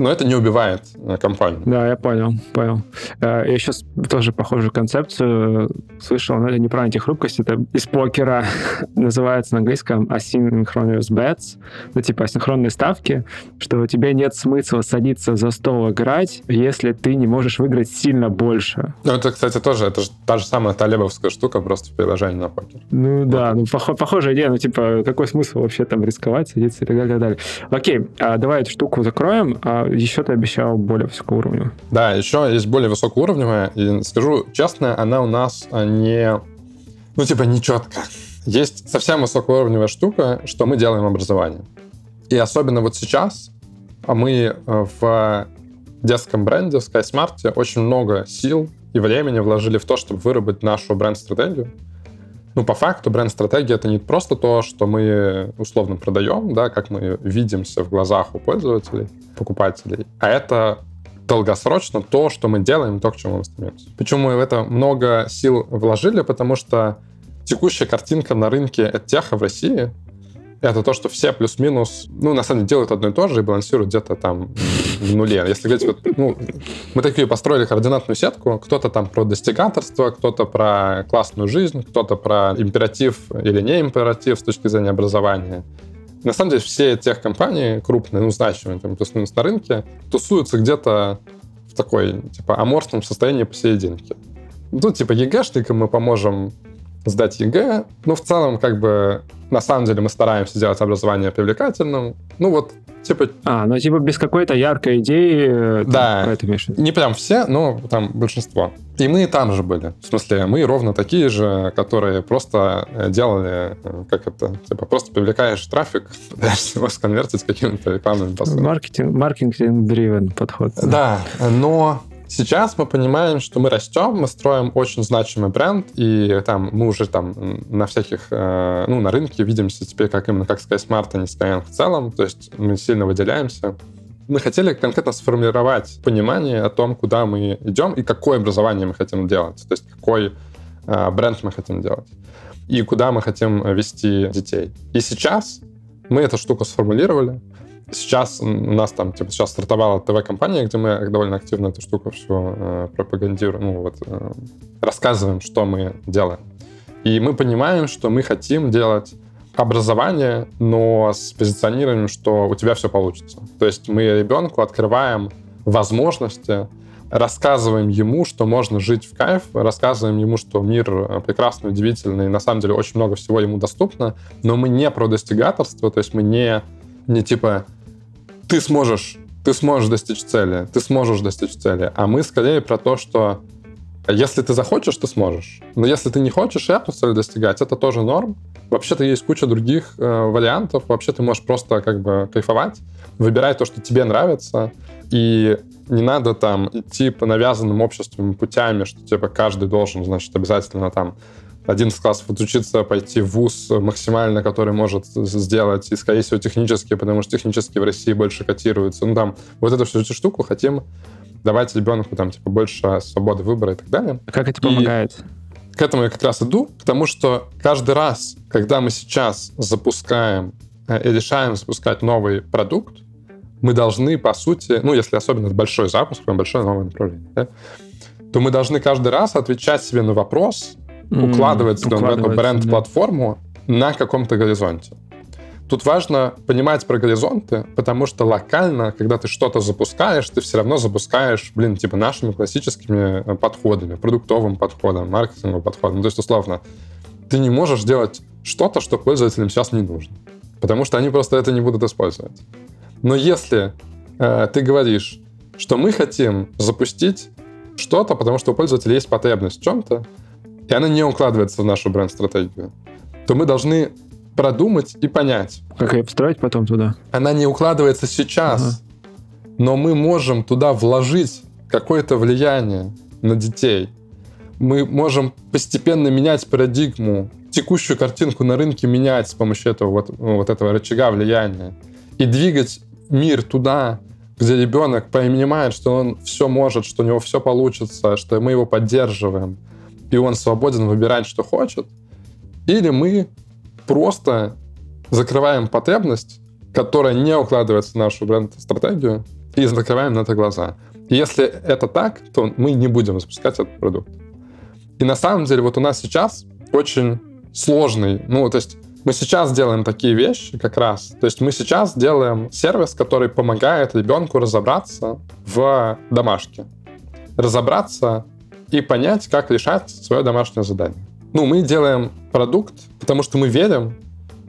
Но это не убивает э, компанию. Да, я понял, понял. Э, Я сейчас тоже похожую концепцию слышал, но это не про антихрупкость, это из покера называется на английском asynchronous bets, ну типа асинхронные ставки, что тебе нет смысла садиться за стол играть, если ты не можешь выиграть сильно больше. Ну, это, кстати, тоже, это же та же самая талебовская штука, просто в приложении на покер. Ну да, ну пох- похожая идея, ну типа какой смысл вообще там рисковать, садиться и так далее, и так далее. Окей, а давай эту штуку закроем, а еще ты обещал более высокого уровня. Да, еще есть более высокоуровневая, и скажу честно, она у нас а, не, ну, типа, не четко. Есть совсем высокоуровневая штука, что мы делаем образование. И особенно вот сейчас а мы э, в детском бренде, в SkySmart, очень много сил и времени вложили в то, чтобы выработать нашу бренд-стратегию. Ну, по факту, бренд-стратегия — это не просто то, что мы условно продаем, да, как мы видимся в глазах у пользователей, покупателей, а это долгосрочно то, что мы делаем, то, к чему мы стремимся. Почему мы в это много сил вложили? Потому что текущая картинка на рынке теха в России это то, что все плюс-минус, ну, на самом деле, делают одно и то же и балансируют где-то там в нуле. Если говорить, вот, ну, мы такие построили координатную сетку, кто-то там про достигаторство, кто-то про классную жизнь, кто-то про императив или не императив с точки зрения образования. На самом деле все тех компании крупные, ну, значимые, там, плюс-минус на рынке, тусуются где-то в такой, типа, аморфном состоянии посерединке. Тут, типа, ЕГЭшникам мы поможем сдать ЕГЭ. Ну, в целом, как бы, на самом деле мы стараемся сделать образование привлекательным. Ну, вот, типа... А, ну, типа, без какой-то яркой идеи... Э, да. Это Не прям все, но там большинство. И мы там же были. В смысле, мы ровно такие же, которые просто э, делали, э, как это, типа, просто привлекаешь трафик, пытаешься его сконвертить какими-то рекламными посылами. Маркетинг, маркетинг-driven подход. Да, но Сейчас мы понимаем, что мы растем, мы строим очень значимый бренд, и там мы уже там на всяких, э, ну, на рынке видимся теперь как именно как SkySmart, а не Skyeng в целом, то есть мы сильно выделяемся. Мы хотели конкретно сформировать понимание о том, куда мы идем и какое образование мы хотим делать, то есть какой э, бренд мы хотим делать и куда мы хотим вести детей. И сейчас мы эту штуку сформулировали, Сейчас у нас там, типа, сейчас стартовала ТВ-компания, где мы довольно активно эту штуку все э, пропагандируем, ну, вот, э, рассказываем, что мы делаем. И мы понимаем, что мы хотим делать образование, но с позиционированием, что у тебя все получится. То есть мы ребенку открываем возможности, рассказываем ему, что можно жить в кайф, рассказываем ему, что мир э, прекрасный, удивительный, и на самом деле очень много всего ему доступно, но мы не про достигаторство, то есть мы не, не типа ты сможешь, ты сможешь достичь цели, ты сможешь достичь цели. А мы скорее про то, что если ты захочешь, ты сможешь. Но если ты не хочешь эту цель достигать, это тоже норм. Вообще-то есть куча других э, вариантов. Вообще ты можешь просто как бы кайфовать, выбирай то, что тебе нравится. И не надо там идти по навязанным обществом путями, что типа каждый должен, значит, обязательно там 11 классов отучиться, пойти в ВУЗ максимально, который может сделать, и, скорее всего, технически, потому что технически в России больше котируются. Ну, там, вот эту всю эту штуку хотим давать ребенку, там, типа, больше свободы выбора и так далее. А как это помогает? И к этому я как раз иду, потому что каждый раз, когда мы сейчас запускаем э, и решаем запускать новый продукт, мы должны, по сути, ну, если особенно это большой запуск, прям большое новое направление, да, то мы должны каждый раз отвечать себе на вопрос, укладывается mm, в эту бренд-платформу да. на каком-то горизонте. Тут важно понимать про горизонты, потому что локально, когда ты что-то запускаешь, ты все равно запускаешь, блин, типа нашими классическими э, подходами, продуктовым подходом, маркетинговым подходом. Ну, то есть, условно, ты не можешь делать что-то, что пользователям сейчас не нужно, потому что они просто это не будут использовать. Но если э, ты говоришь, что мы хотим запустить что-то, потому что у пользователя есть потребность в чем-то, и она не укладывается в нашу бренд-стратегию, то мы должны продумать и понять. Как ее встроить потом туда? Она не укладывается сейчас, ага. но мы можем туда вложить какое-то влияние на детей. Мы можем постепенно менять парадигму, текущую картинку на рынке менять с помощью этого вот, вот этого рычага влияния и двигать мир туда, где ребенок понимает, что он все может, что у него все получится, что мы его поддерживаем, и он свободен выбирать, что хочет, или мы просто закрываем потребность, которая не укладывается в нашу бренд-стратегию, и закрываем на это глаза. Если это так, то мы не будем запускать этот продукт. И на самом деле вот у нас сейчас очень сложный, ну, то есть мы сейчас делаем такие вещи как раз. То есть мы сейчас делаем сервис, который помогает ребенку разобраться в домашке. Разобраться и понять, как решать свое домашнее задание. Ну, мы делаем продукт, потому что мы верим,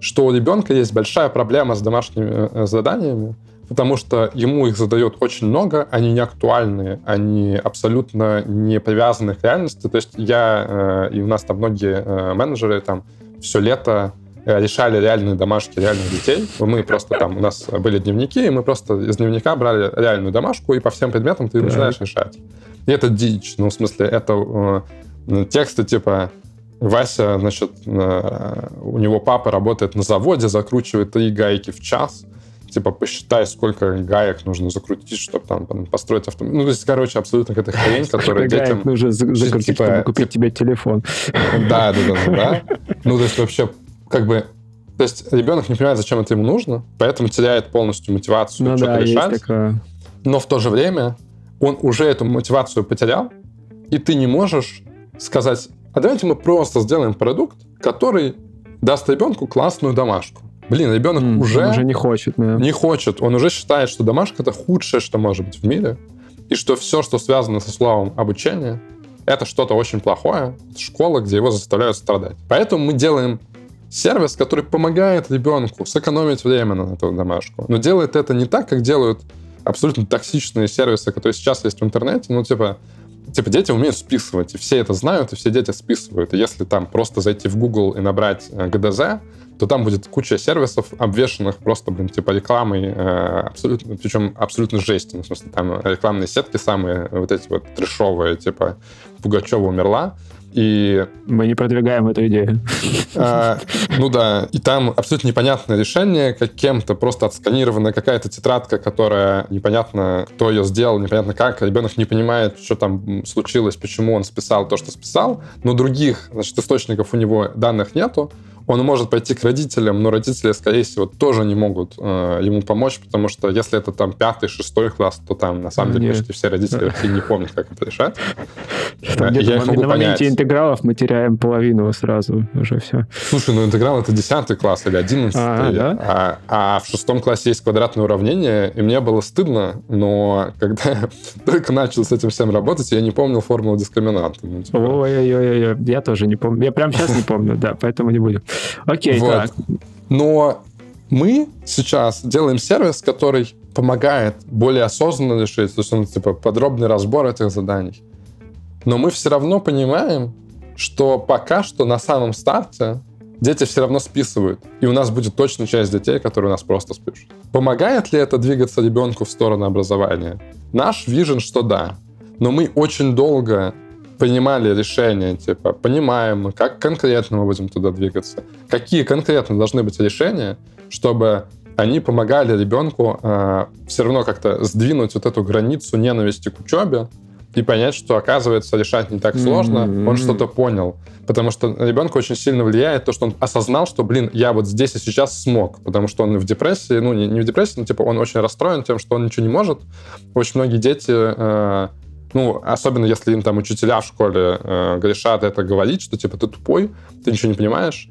что у ребенка есть большая проблема с домашними э, заданиями, потому что ему их задают очень много, они не актуальны, они абсолютно не привязаны к реальности. То есть я э, и у нас там многие э, менеджеры там все лето решали реальные домашки реальных детей. Мы просто там, у нас были дневники, и мы просто из дневника брали реальную домашку, и по всем предметам ты начинаешь решать. И это дичь. Ну, в смысле, это э, тексты типа Вася, значит, э, у него папа работает на заводе, закручивает три гайки в час. Типа, посчитай, сколько гаек нужно закрутить, чтобы там построить автомобиль. Ну, то есть, короче, абсолютно какая-то хрень, которая детям... нужно закрутить, типа, чтобы купить тебе телефон. Да, да, да, да. Ну, то есть, вообще, как бы... То есть, ребенок не понимает, зачем это ему нужно, поэтому теряет полностью мотивацию ну, что-то да, решать. Такое. Но в то же время он уже эту мотивацию потерял, и ты не можешь сказать, а давайте мы просто сделаем продукт, который даст ребенку классную домашку. Блин, ребенок mm, уже... Уже не хочет, да. Не хочет. Он уже считает, что домашка — это худшее, что может быть в мире. И что все, что связано со словом обучения, это что-то очень плохое. школа, где его заставляют страдать. Поэтому мы делаем сервис, который помогает ребенку сэкономить время на эту домашку. Но делает это не так, как делают абсолютно токсичные сервисы, которые сейчас есть в интернете. Ну, типа, типа дети умеют списывать, и все это знают, и все дети списывают. И если там просто зайти в Google и набрать э, ГДЗ, то там будет куча сервисов, обвешенных просто, блин, типа рекламой, э, абсолютно, причем абсолютно жесть. Ну, в смысле, там рекламные сетки самые вот эти вот трешовые, типа Пугачева умерла, и... Мы не продвигаем эту идею. А, ну да, и там абсолютно непонятное решение, как кем-то просто отсканирована какая-то тетрадка, которая непонятно, кто ее сделал, непонятно как. Ребенок не понимает, что там случилось, почему он списал то, что списал, но других значит, источников у него данных нету он может пойти к родителям, но родители, скорее всего, тоже не могут э, ему помочь, потому что если это там пятый, шестой класс, то там на самом деле почти все родители вообще не помнят, как это решать. Там я их могу на моменте интегралов мы теряем половину сразу уже все. Слушай, ну интеграл это десятый класс или одиннадцатый, а, да? а, а в шестом классе есть квадратное уравнение, и мне было стыдно, но когда я только начал с этим всем работать, я не помнил формулу дискриминанта. Ну, типа... Ой-ой-ой, я тоже не помню. Я прямо сейчас не помню, да, поэтому не будем. Окей, вот. так. Но мы сейчас делаем сервис, который помогает более осознанно решить, то есть он типа подробный разбор этих заданий. Но мы все равно понимаем, что пока что на самом старте дети все равно списывают. И у нас будет точно часть детей, которые у нас просто спишут. Помогает ли это двигаться ребенку в сторону образования? Наш вижен, что да. Но мы очень долго принимали решения, типа, понимаем мы, как конкретно мы будем туда двигаться, какие конкретно должны быть решения, чтобы они помогали ребенку э, все равно как-то сдвинуть вот эту границу ненависти к учебе и понять, что, оказывается, решать не так сложно, mm-hmm. он что-то понял. Потому что ребенку очень сильно влияет то, что он осознал, что, блин, я вот здесь и сейчас смог. Потому что он в депрессии, ну, не, не в депрессии, но, типа, он очень расстроен тем, что он ничего не может. Очень многие дети... Э, ну, особенно если им там учителя в школе э, грешат это говорить, что типа ты тупой, ты ничего не понимаешь.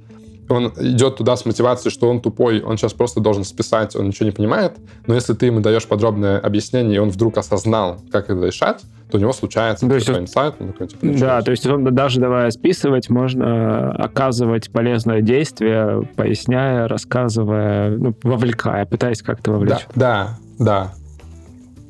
Он идет туда с мотивацией, что он тупой, он сейчас просто должен списать, он ничего не понимает. Но если ты ему даешь подробное объяснение, и он вдруг осознал, как это решать, то у него случается то такой инсайт. Он такой, типа, да, то есть он, даже давая списывать, можно э, оказывать полезное действие, поясняя, рассказывая, ну, вовлекая, пытаясь как-то вовлечь. Да, да, да.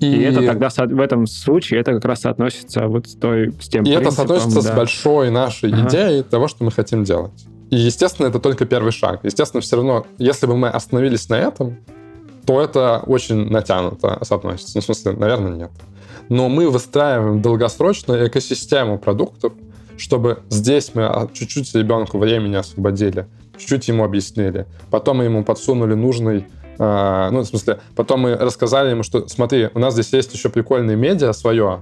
И, и это тогда в этом случае это как раз соотносится вот с той с тем. И принципом, это соотносится да. с большой нашей ага. идеей того, что мы хотим делать. И, естественно, это только первый шаг. Естественно, все равно, если бы мы остановились на этом, то это очень натянуто соотносится. Ну, в смысле, наверное, нет. Но мы выстраиваем долгосрочную экосистему продуктов, чтобы здесь мы чуть-чуть ребенку времени освободили, чуть-чуть ему объяснили. Потом ему подсунули нужный а, ну, в смысле, потом мы рассказали ему, что, смотри, у нас здесь есть еще прикольное медиа свое,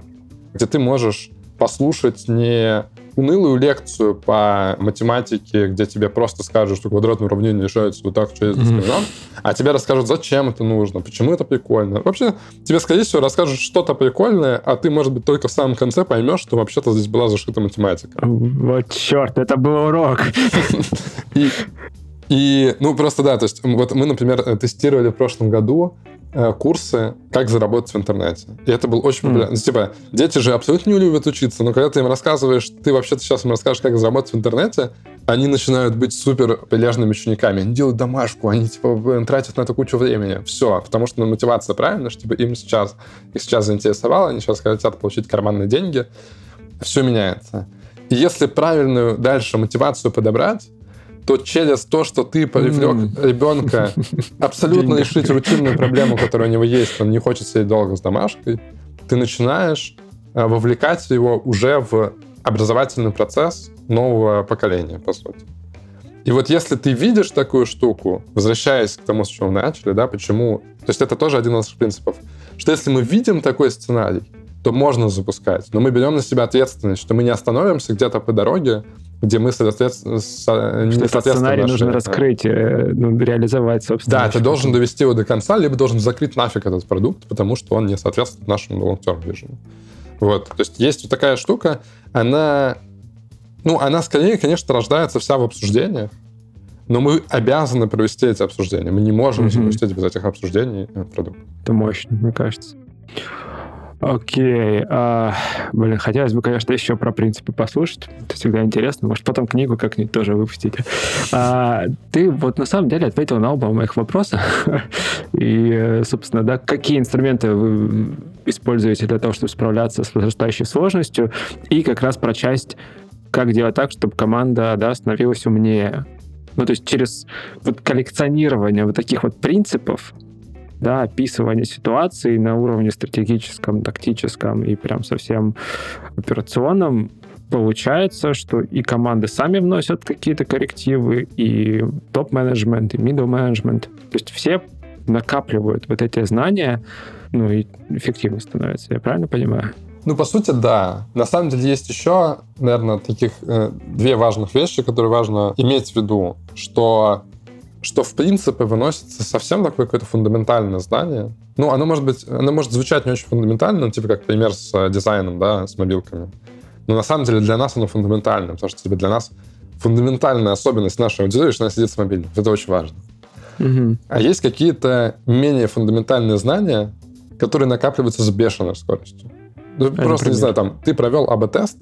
где ты можешь послушать не унылую лекцию по математике, где тебе просто скажут, что квадратное уравнение решается вот так через дискриминант, mm-hmm. а тебе расскажут, зачем это нужно, почему это прикольно. Вообще, тебе, скорее всего, расскажут что-то прикольное, а ты, может быть, только в самом конце поймешь, что вообще-то здесь была зашита математика. Вот черт, это был урок. И, ну, просто да, то есть вот мы, например, э, тестировали в прошлом году э, курсы «Как заработать в интернете». И это был очень популярно. Mm. Ну, типа, дети же абсолютно не любят учиться, но когда ты им рассказываешь, ты вообще-то сейчас им расскажешь, как заработать в интернете, они начинают быть супер прилежными учениками. Они делают домашку, они, типа, тратят на это кучу времени. Все, потому что ну, мотивация правильная, чтобы им сейчас, их сейчас заинтересовало, они сейчас хотят получить карманные деньги. Все меняется. И если правильную дальше мотивацию подобрать, то через то, что ты привлек mm. ребенка абсолютно решить рутинную проблему, которая у него есть, он не хочет сидеть долго с домашкой, ты начинаешь э, вовлекать его уже в образовательный процесс нового поколения, по сути. И вот если ты видишь такую штуку, возвращаясь к тому, с чего мы начали, да, почему... То есть это тоже один из наших принципов, что если мы видим такой сценарий, то можно запускать. Но мы берем на себя ответственность, что мы не остановимся где-то по дороге, где мы, соответственно, со, не что сценарий нашей, нужно раскрыть, э, ну, реализовать, собственно. Да, ты должен довести его до конца, либо должен закрыть нафиг этот продукт, потому что он не соответствует нашему long-term vision. Вот. То есть есть вот такая штука, она, ну, она скорее, конечно, рождается вся в обсуждениях, но мы обязаны провести эти обсуждения. Мы не можем mm-hmm. запустить без этих обсуждений продукт. Это мощно, мне кажется. Окей. А, блин, хотелось бы, конечно, еще про принципы послушать. Это всегда интересно. Может, потом книгу как-нибудь тоже выпустите. А, ты вот на самом деле ответил на оба моих вопроса. И, собственно, да, какие инструменты вы используете для того, чтобы справляться с возрастающей сложностью, и как раз про часть, как делать так, чтобы команда да, становилась умнее. Ну, то есть через вот коллекционирование вот таких вот принципов, да, описывание ситуации на уровне стратегическом, тактическом и прям совсем операционном, получается, что и команды сами вносят какие-то коррективы, и топ-менеджмент, и middle менеджмент То есть все накапливают вот эти знания, ну и эффективно становится. Я правильно понимаю? Ну, по сути, да. На самом деле есть еще, наверное, таких э, две важных вещи, которые важно иметь в виду, что что в принципе выносится совсем такое какое-то фундаментальное знание. Ну, оно может быть, оно может звучать не очень фундаментально, ну, типа как пример с э, дизайном, да, с мобилками. Но на самом деле для нас оно фундаментально, потому что типа, для нас фундаментальная особенность нашей аудитории, что она сидит с мобильным. Это очень важно. Угу. А есть какие-то менее фундаментальные знания, которые накапливаются с бешеной скоростью. Ну, а просто, например? не знаю, там, ты провел АБ-тест,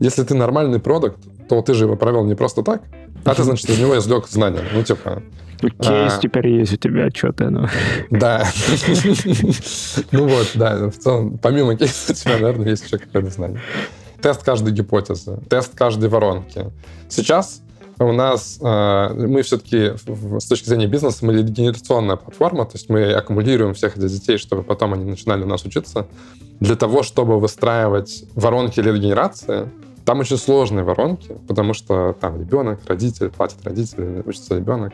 если ты нормальный продукт, то ты же его провел не просто так, а ты, значит, из него извлек знания. Ну, типа... Кейс а... теперь есть у тебя, что-то, ну. Да. Ну вот, да, в целом, помимо кейса у тебя, наверное, есть еще какое-то знание. Тест каждой гипотезы, тест каждой воронки. Сейчас у нас э, мы все-таки с точки зрения бизнеса мы генерационная платформа, то есть мы аккумулируем всех этих детей, чтобы потом они начинали у нас учиться. Для того, чтобы выстраивать воронки лид-генерации, там очень сложные воронки, потому что там ребенок, родитель, платит родители, учится ребенок.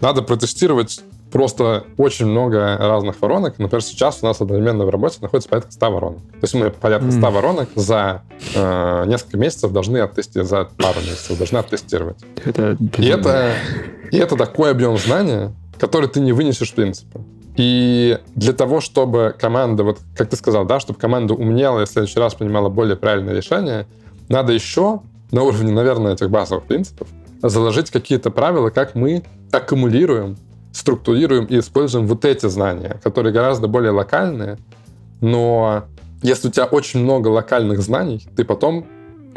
Надо протестировать просто очень много разных воронок. Например, сейчас у нас одновременно в работе находится порядка 100 воронок. То есть мы порядка 100 mm. воронок за э, несколько месяцев должны оттестировать, за пару месяцев должны оттестировать. Это... И, это, и это такой объем знания, который ты не вынесешь в принципе. И для того, чтобы команда, вот как ты сказал, да, чтобы команда умнела и в следующий раз принимала более правильные решения, надо еще на уровне, наверное, этих базовых принципов заложить какие-то правила, как мы аккумулируем, структурируем и используем вот эти знания, которые гораздо более локальные, но если у тебя очень много локальных знаний, ты потом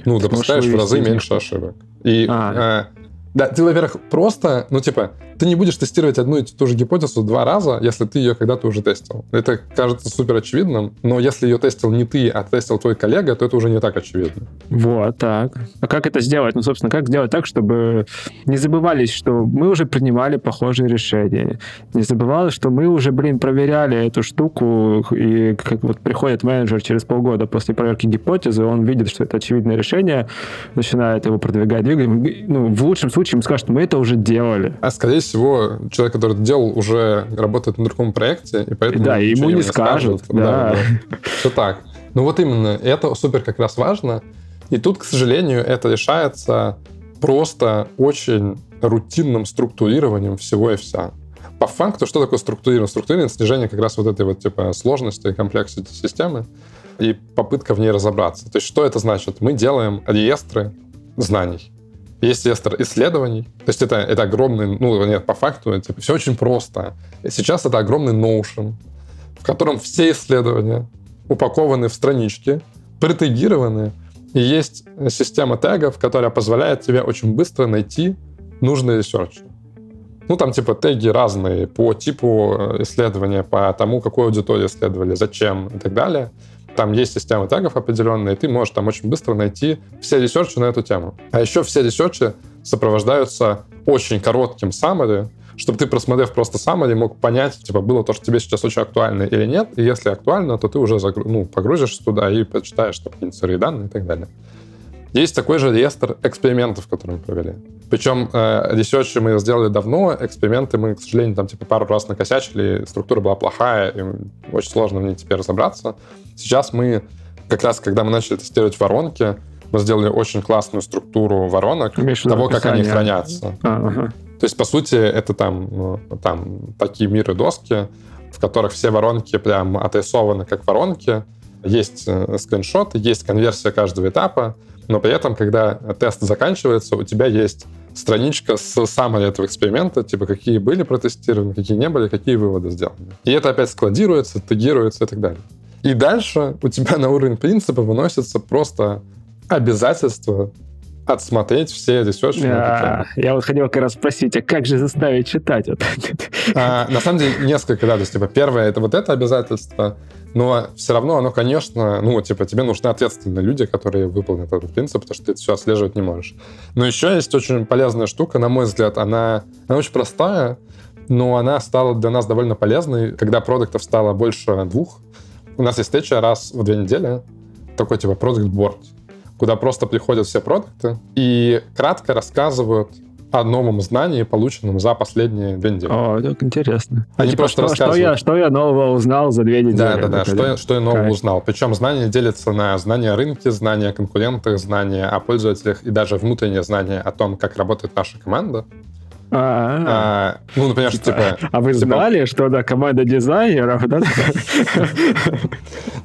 ну, допускаешь в разы меньше ошибок. И а. э, да, ты, во-первых, просто, ну, типа, ты не будешь тестировать одну и ту же гипотезу два раза, если ты ее когда-то уже тестил. Это кажется супер очевидным, но если ее тестил не ты, а тестил твой коллега, то это уже не так очевидно. Вот так. А как это сделать? Ну, собственно, как сделать так, чтобы не забывались, что мы уже принимали похожие решения. Не забывалось, что мы уже, блин, проверяли эту штуку, и как вот приходит менеджер через полгода после проверки гипотезы, он видит, что это очевидное решение, начинает его продвигать, двигать. Ну, в лучшем случае им скажут, мы это уже делали. А скорее всего, человек, который это делал, уже работает на другом проекте, и поэтому... Да, ему не, скажут. Да. да. да. Все так. Ну вот именно, это супер как раз важно. И тут, к сожалению, это решается просто очень рутинным структурированием всего и вся. По факту, что такое структурирование? Структурирование — снижение как раз вот этой вот типа сложности и комплексности системы и попытка в ней разобраться. То есть что это значит? Мы делаем реестры знаний. Есть реестр исследований. То есть это, это огромный, ну, нет, по факту, типа, все очень просто. И сейчас это огромный Notion, в котором все исследования упакованы в странички, протегированы, и есть система тегов, которая позволяет тебе очень быстро найти нужный research. Ну, там типа теги разные по типу э, исследования, по тому, какую аудиторию исследовали, зачем и так далее. Там есть система тегов определенная, и ты можешь там очень быстро найти все research и на эту тему. А еще все research и сопровождаются очень коротким summary, чтобы ты, просмотрев просто summary, мог понять, типа, было то, что тебе сейчас очень актуально или нет, и если актуально, то ты уже загру... ну, погрузишься туда и почитаешь там, какие-нибудь сырые данные и так далее. Есть такой же реестр экспериментов, которые мы провели. Причем э, research и мы сделали давно, эксперименты мы, к сожалению, там типа пару раз накосячили, структура была плохая, и очень сложно в ней теперь разобраться. Сейчас мы, как раз когда мы начали тестировать воронки, мы сделали очень классную структуру воронок, Имеешь того, как они хранятся. А, ага. То есть, по сути, это там, ну, там такие миры доски, в которых все воронки прям отрисованы как воронки, есть э, скриншоты, есть конверсия каждого этапа, но при этом, когда тест заканчивается, у тебя есть страничка с самого этого эксперимента, типа какие были протестированы, какие не были, какие выводы сделаны. И это опять складируется, тегируется и так далее. И дальше у тебя на уровень принципа выносится просто обязательство отсмотреть все ресерчи. А, я вот хотел как раз спросить, а как же заставить читать? А, на самом деле несколько, да, есть, типа, первое, это вот это обязательство, но все равно оно, конечно, ну, типа, тебе нужны ответственные люди, которые выполнят этот принцип, потому что ты это все отслеживать не можешь. Но еще есть очень полезная штука, на мой взгляд, она, она очень простая, но она стала для нас довольно полезной, когда продуктов стало больше двух. У нас есть встреча раз в две недели, такой типа продукт борд куда просто приходят все продукты и кратко рассказывают о новом знании, полученном за последние две недели. О, так интересно. Они типа, просто что, рассказывают. Что я, что я нового узнал за две недели? Да, да, да, что, я, что я нового Кайф. узнал. Причем знания делятся на знания о рынке, знания о конкурентах, знания о пользователях и даже внутреннее знание о том, как работает наша команда. А, а, ну, например, типа, типа... А вы типа... знали, что да, команда дизайнеров, да?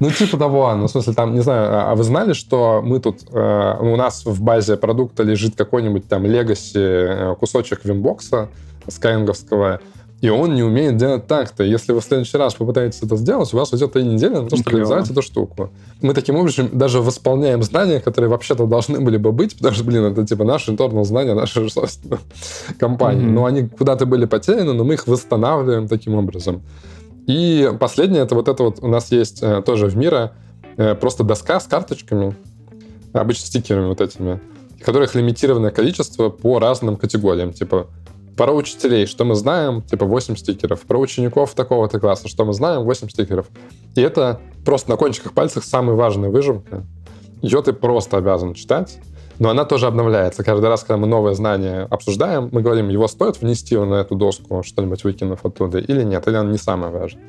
Ну, типа того, ну, в смысле, там, не знаю, а, а вы знали, что мы тут, э, у нас в базе продукта лежит какой-нибудь там легаси э, кусочек вимбокса скайнговского, и он не умеет делать так-то. Если вы в следующий раз попытаетесь это сделать, у вас уйдет три недели на то, чтобы реализовать эту штуку. Мы таким образом даже восполняем знания, которые вообще-то должны были бы быть, потому что, блин, это типа наши интернал знания нашей собственной компании. Mm-hmm. Но они куда-то были потеряны, но мы их восстанавливаем таким образом. И последнее, это вот это вот у нас есть э, тоже в мире э, просто доска с карточками, обычно стикерами вот этими, которых лимитированное количество по разным категориям. Типа про учителей, что мы знаем, типа 8 стикеров. Про учеников такого-то класса, что мы знаем, 8 стикеров. И это просто на кончиках пальцев самая важная выжимка. Ее ты просто обязан читать. Но она тоже обновляется. Каждый раз, когда мы новое знание обсуждаем, мы говорим, его стоит внести на эту доску, что-нибудь выкинув оттуда, или нет, или он не самое важное.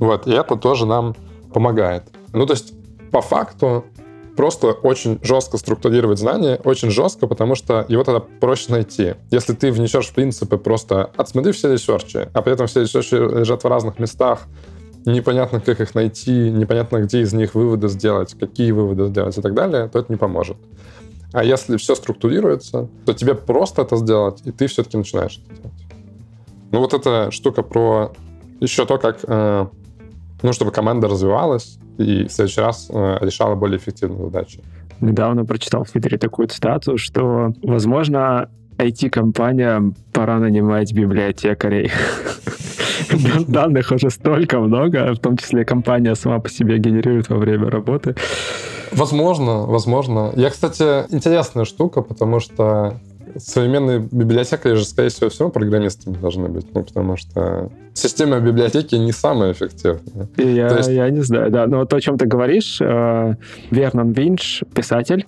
Вот, и это тоже нам помогает. Ну, то есть, по факту, просто очень жестко структурировать знания, очень жестко, потому что его тогда проще найти. Если ты внесешь в принципы просто отсмотри все research и, а при этом все research и лежат в разных местах, непонятно, как их найти, непонятно, где из них выводы сделать, какие выводы сделать и так далее, то это не поможет. А если все структурируется, то тебе просто это сделать, и ты все-таки начинаешь это делать. Ну вот эта штука про еще то, как э, ну, чтобы команда развивалась и в следующий раз э, решала более эффективные задачи. Недавно прочитал в Твиттере такую цитату, что, возможно, IT-компаниям пора нанимать библиотекарей. Данных уже столько много, в том числе компания сама по себе генерирует во время работы. Возможно, возможно. Я, кстати, интересная штука, потому что современные библиотекари же, скорее всего, все равно программистами должны быть, ну, потому что система библиотеки не самая эффективная. Я, есть... я не знаю, да. Но то, о чем ты говоришь, э, Вернон Винч, писатель,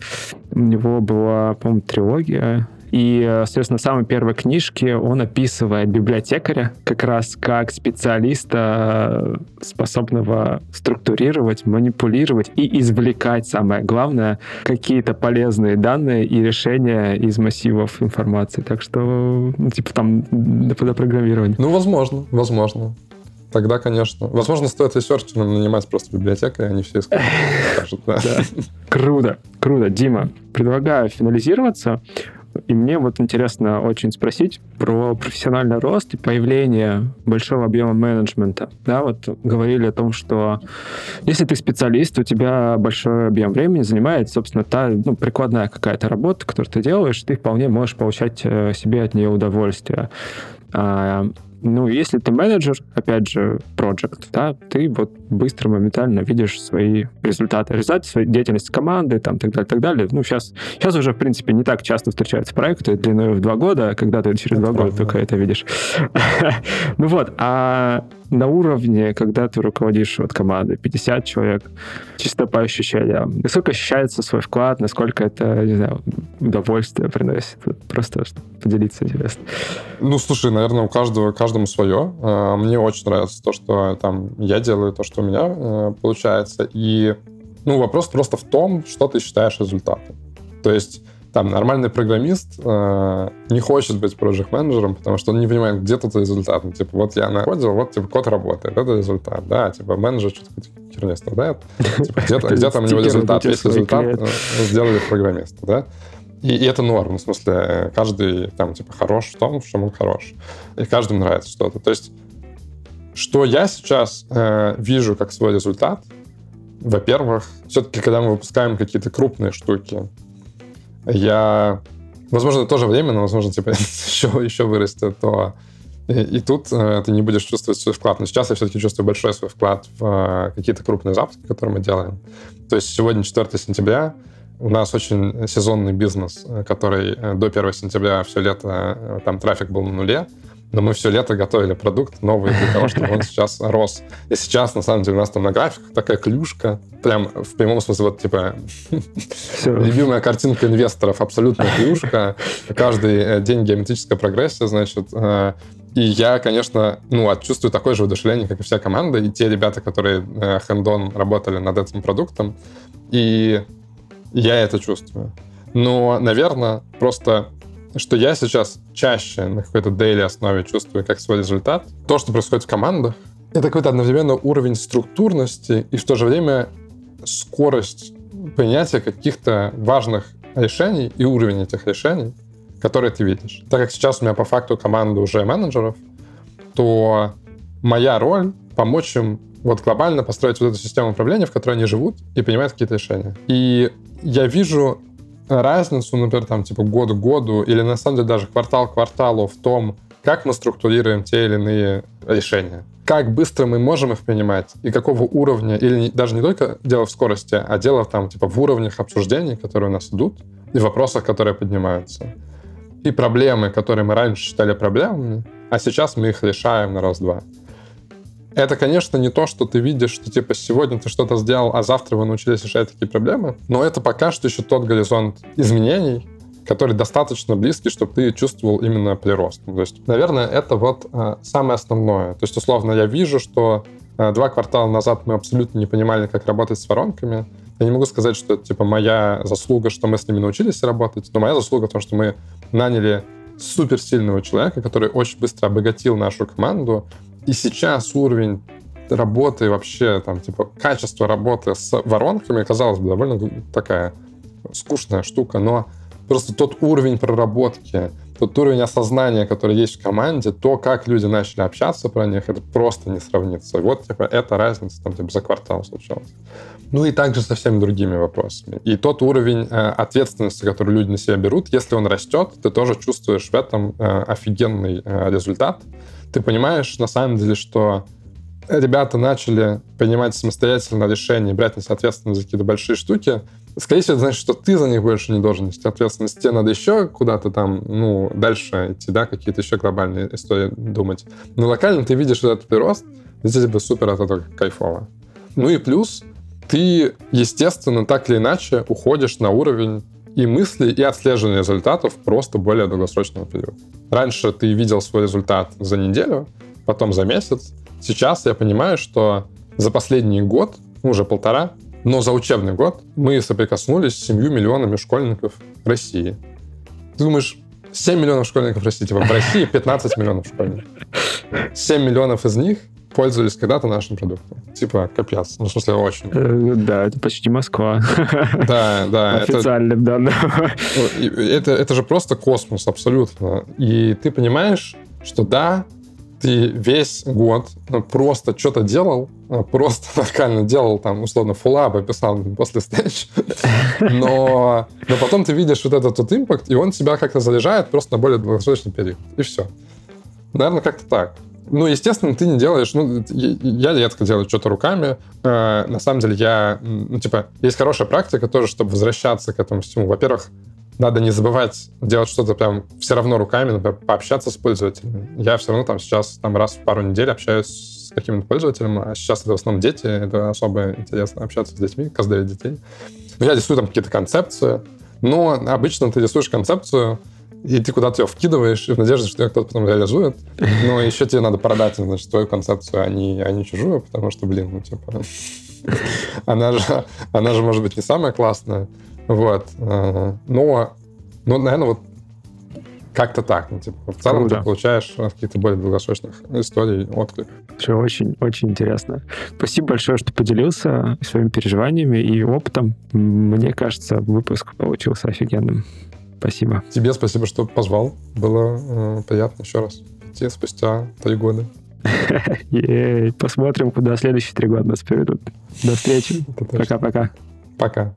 у него была, по-моему, трилогия и, соответственно, в самой первой книжке он описывает библиотекаря как раз как специалиста, способного структурировать, манипулировать и извлекать, самое главное, какие-то полезные данные и решения из массивов информации. Так что, ну, типа там до программирования. Ну, возможно, возможно. Тогда, конечно. Возможно, стоит ресерчерам нанимать просто библиотека, и они все скажут. Круто, круто. Дима, предлагаю финализироваться. И мне вот интересно очень спросить про профессиональный рост и появление большого объема менеджмента. Да, вот говорили о том, что если ты специалист, у тебя большой объем времени занимает, собственно, та ну, прикладная какая-то работа, которую ты делаешь, ты вполне можешь получать э, себе от нее удовольствие. А, Ну, если ты менеджер, опять же, project, да, ты вот быстро, моментально видишь свои результаты. Результаты своей деятельности команды, там, так далее, так далее. Ну, сейчас, сейчас уже, в принципе, не так часто встречаются проекты длиной в два года, когда ты через два года только это видишь. Ну вот, а на уровне, когда ты руководишь вот командой, 50 человек, чисто по ощущениям, насколько ощущается свой вклад, насколько это, не знаю, удовольствие приносит? Просто поделиться интересно. Ну, слушай, наверное, у каждого, каждому свое. А, мне очень нравится то, что там я делаю, то, что у меня э, получается. И, ну, вопрос просто в том, что ты считаешь результатом. То есть там нормальный программист э, не хочет быть проект менеджером потому что он не понимает, где тут результат. Ну, типа, вот я находил, вот типа код работает, это результат, да, типа менеджер что-то херня страдает, типа, где, где там у него результат, есть результат, э, сделали программиста, да. И, и это норм, в смысле, каждый там типа хорош в том, в чем он хорош. И каждому нравится что-то. То есть, что я сейчас э, вижу как свой результат, во-первых, все-таки, когда мы выпускаем какие-то крупные штуки, я, возможно, тоже временно, возможно, типа еще, еще вырастет, то и, и тут э, ты не будешь чувствовать свой вклад. Но сейчас я все-таки чувствую большой свой вклад в э, какие-то крупные запуски, которые мы делаем. То есть сегодня 4 сентября, у нас очень сезонный бизнес, э, который э, до 1 сентября все лето, э, там трафик был на нуле, но мы все лето готовили продукт новый для того, чтобы он сейчас рос. И сейчас, на самом деле, у нас там на графиках такая клюшка, прям в прямом смысле, вот, типа, любимая картинка инвесторов, абсолютная клюшка. Каждый день геометрическая прогрессия, значит. И я, конечно, ну, чувствую такое же удушевление, как и вся команда, и те ребята, которые хендон работали над этим продуктом. И я это чувствую. Но, наверное, просто что я сейчас чаще на какой-то дейли основе чувствую как свой результат. То, что происходит в командах, это какой-то одновременно уровень структурности и в то же время скорость принятия каких-то важных решений и уровень этих решений, которые ты видишь. Так как сейчас у меня по факту команда уже менеджеров, то моя роль помочь им вот глобально построить вот эту систему управления, в которой они живут и принимают какие-то решения. И я вижу разницу, например, там, типа, год к году, или, на самом деле, даже квартал к кварталу в том, как мы структурируем те или иные решения. Как быстро мы можем их принимать, и какого уровня, или даже не только дело в скорости, а дело там, типа, в уровнях обсуждений, которые у нас идут, и вопросах, которые поднимаются. И проблемы, которые мы раньше считали проблемами, а сейчас мы их решаем на раз-два. Это, конечно, не то, что ты видишь, что типа сегодня ты что-то сделал, а завтра вы научились решать такие проблемы, но это пока что еще тот горизонт изменений, который достаточно близкий, чтобы ты чувствовал именно прирост. То есть, наверное, это вот а, самое основное. То есть, условно, я вижу, что а, два квартала назад мы абсолютно не понимали, как работать с воронками. Я не могу сказать, что это типа моя заслуга, что мы с ними научились работать, но моя заслуга в том, что мы наняли суперсильного человека, который очень быстро обогатил нашу команду, и сейчас уровень работы вообще, там, типа, качество работы с воронками, казалось бы, довольно такая скучная штука, но просто тот уровень проработки, тот уровень осознания, который есть в команде, то, как люди начали общаться про них, это просто не сравнится. Вот, типа, эта разница там, типа, за квартал случалась. Ну и также со всеми другими вопросами. И тот уровень э, ответственности, который люди на себя берут, если он растет, ты тоже чувствуешь в этом э, офигенный э, результат ты понимаешь на самом деле, что ребята начали принимать самостоятельно решения, брать на себя ответственность за какие-то большие штуки, скорее всего, это значит, что ты за них больше не должен нести ответственность. Тебе надо еще куда-то там, ну, дальше идти, да, какие-то еще глобальные истории думать. Но локально ты видишь этот прирост, и тебе супер от этого кайфово. Ну и плюс, ты, естественно, так или иначе уходишь на уровень и мысли, и отслеживание результатов просто более долгосрочного периода. Раньше ты видел свой результат за неделю, потом за месяц. Сейчас я понимаю, что за последний год, ну, уже полтора, но за учебный год мы соприкоснулись с 7 миллионами школьников России. Ты думаешь, 7 миллионов школьников России, типа в России 15 миллионов школьников. 7 миллионов из них пользовались когда-то нашим продуктом. Типа, капец. Ну, в смысле, очень. Э, да, это почти Москва. Да, да. Официальным данным. Это, это же просто космос, абсолютно. И ты понимаешь, что да, ты весь год ну, просто что-то делал, а, просто локально делал, там, условно, фуллабы писал после встреч, но, но потом ты видишь вот этот вот импакт, и он тебя как-то заряжает просто на более долгосрочный период. И все. Наверное, как-то так. Ну, естественно, ты не делаешь... Ну, я редко делаю что-то руками. Э, на самом деле, я... Ну, типа, есть хорошая практика тоже, чтобы возвращаться к этому всему. Во-первых, надо не забывать делать что-то прям все равно руками, например, пообщаться с пользователями. Я все равно там сейчас там раз в пару недель общаюсь с каким-то пользователем, а сейчас это в основном дети, это особо интересно общаться с детьми, каздевить детей. Но я рисую там какие-то концепции, но обычно ты рисуешь концепцию, и ты куда-то ее вкидываешь, в надежде, что ее кто-то потом реализует. Но еще тебе надо продать, значит, твою концепцию, а не, а не чужую, потому что, блин, ну, типа, она же, она же может быть не самая классная. Вот. Э, но, но наверное, вот как-то так. Ну, типа, в целом Круто. ты получаешь каких-то более долгосрочных историй, отклик. Все очень, очень интересно. Спасибо большое, что поделился своими переживаниями и опытом. Мне кажется, выпуск получился офигенным. Спасибо. Тебе спасибо, что позвал. Было э, приятно еще раз идти спустя три года. Посмотрим, куда следующие три года нас приведут. До встречи. Пока-пока. Пока.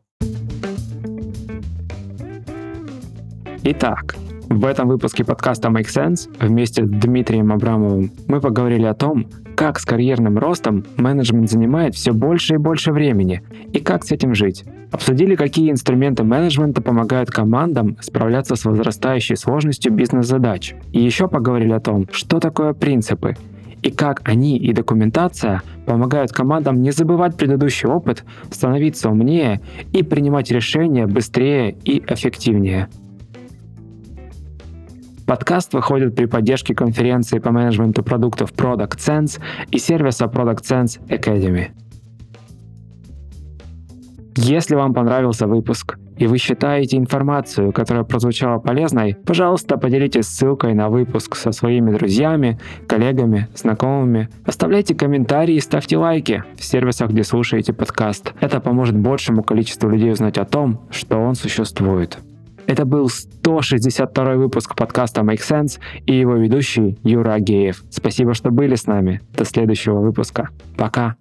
Итак, в этом выпуске подкаста Make Sense вместе с Дмитрием Абрамовым мы поговорили о том, как с карьерным ростом менеджмент занимает все больше и больше времени и как с этим жить. Обсудили, какие инструменты менеджмента помогают командам справляться с возрастающей сложностью бизнес-задач. И еще поговорили о том, что такое принципы и как они и документация помогают командам не забывать предыдущий опыт, становиться умнее и принимать решения быстрее и эффективнее. Подкаст выходит при поддержке конференции по менеджменту продуктов Product Sense и сервиса Product Sense Academy. Если вам понравился выпуск и вы считаете информацию, которая прозвучала полезной, пожалуйста, поделитесь ссылкой на выпуск со своими друзьями, коллегами, знакомыми. Оставляйте комментарии и ставьте лайки в сервисах, где слушаете подкаст. Это поможет большему количеству людей узнать о том, что он существует. Это был 162 выпуск подкаста Make Sense и его ведущий Юра Агеев. Спасибо, что были с нами. До следующего выпуска. Пока.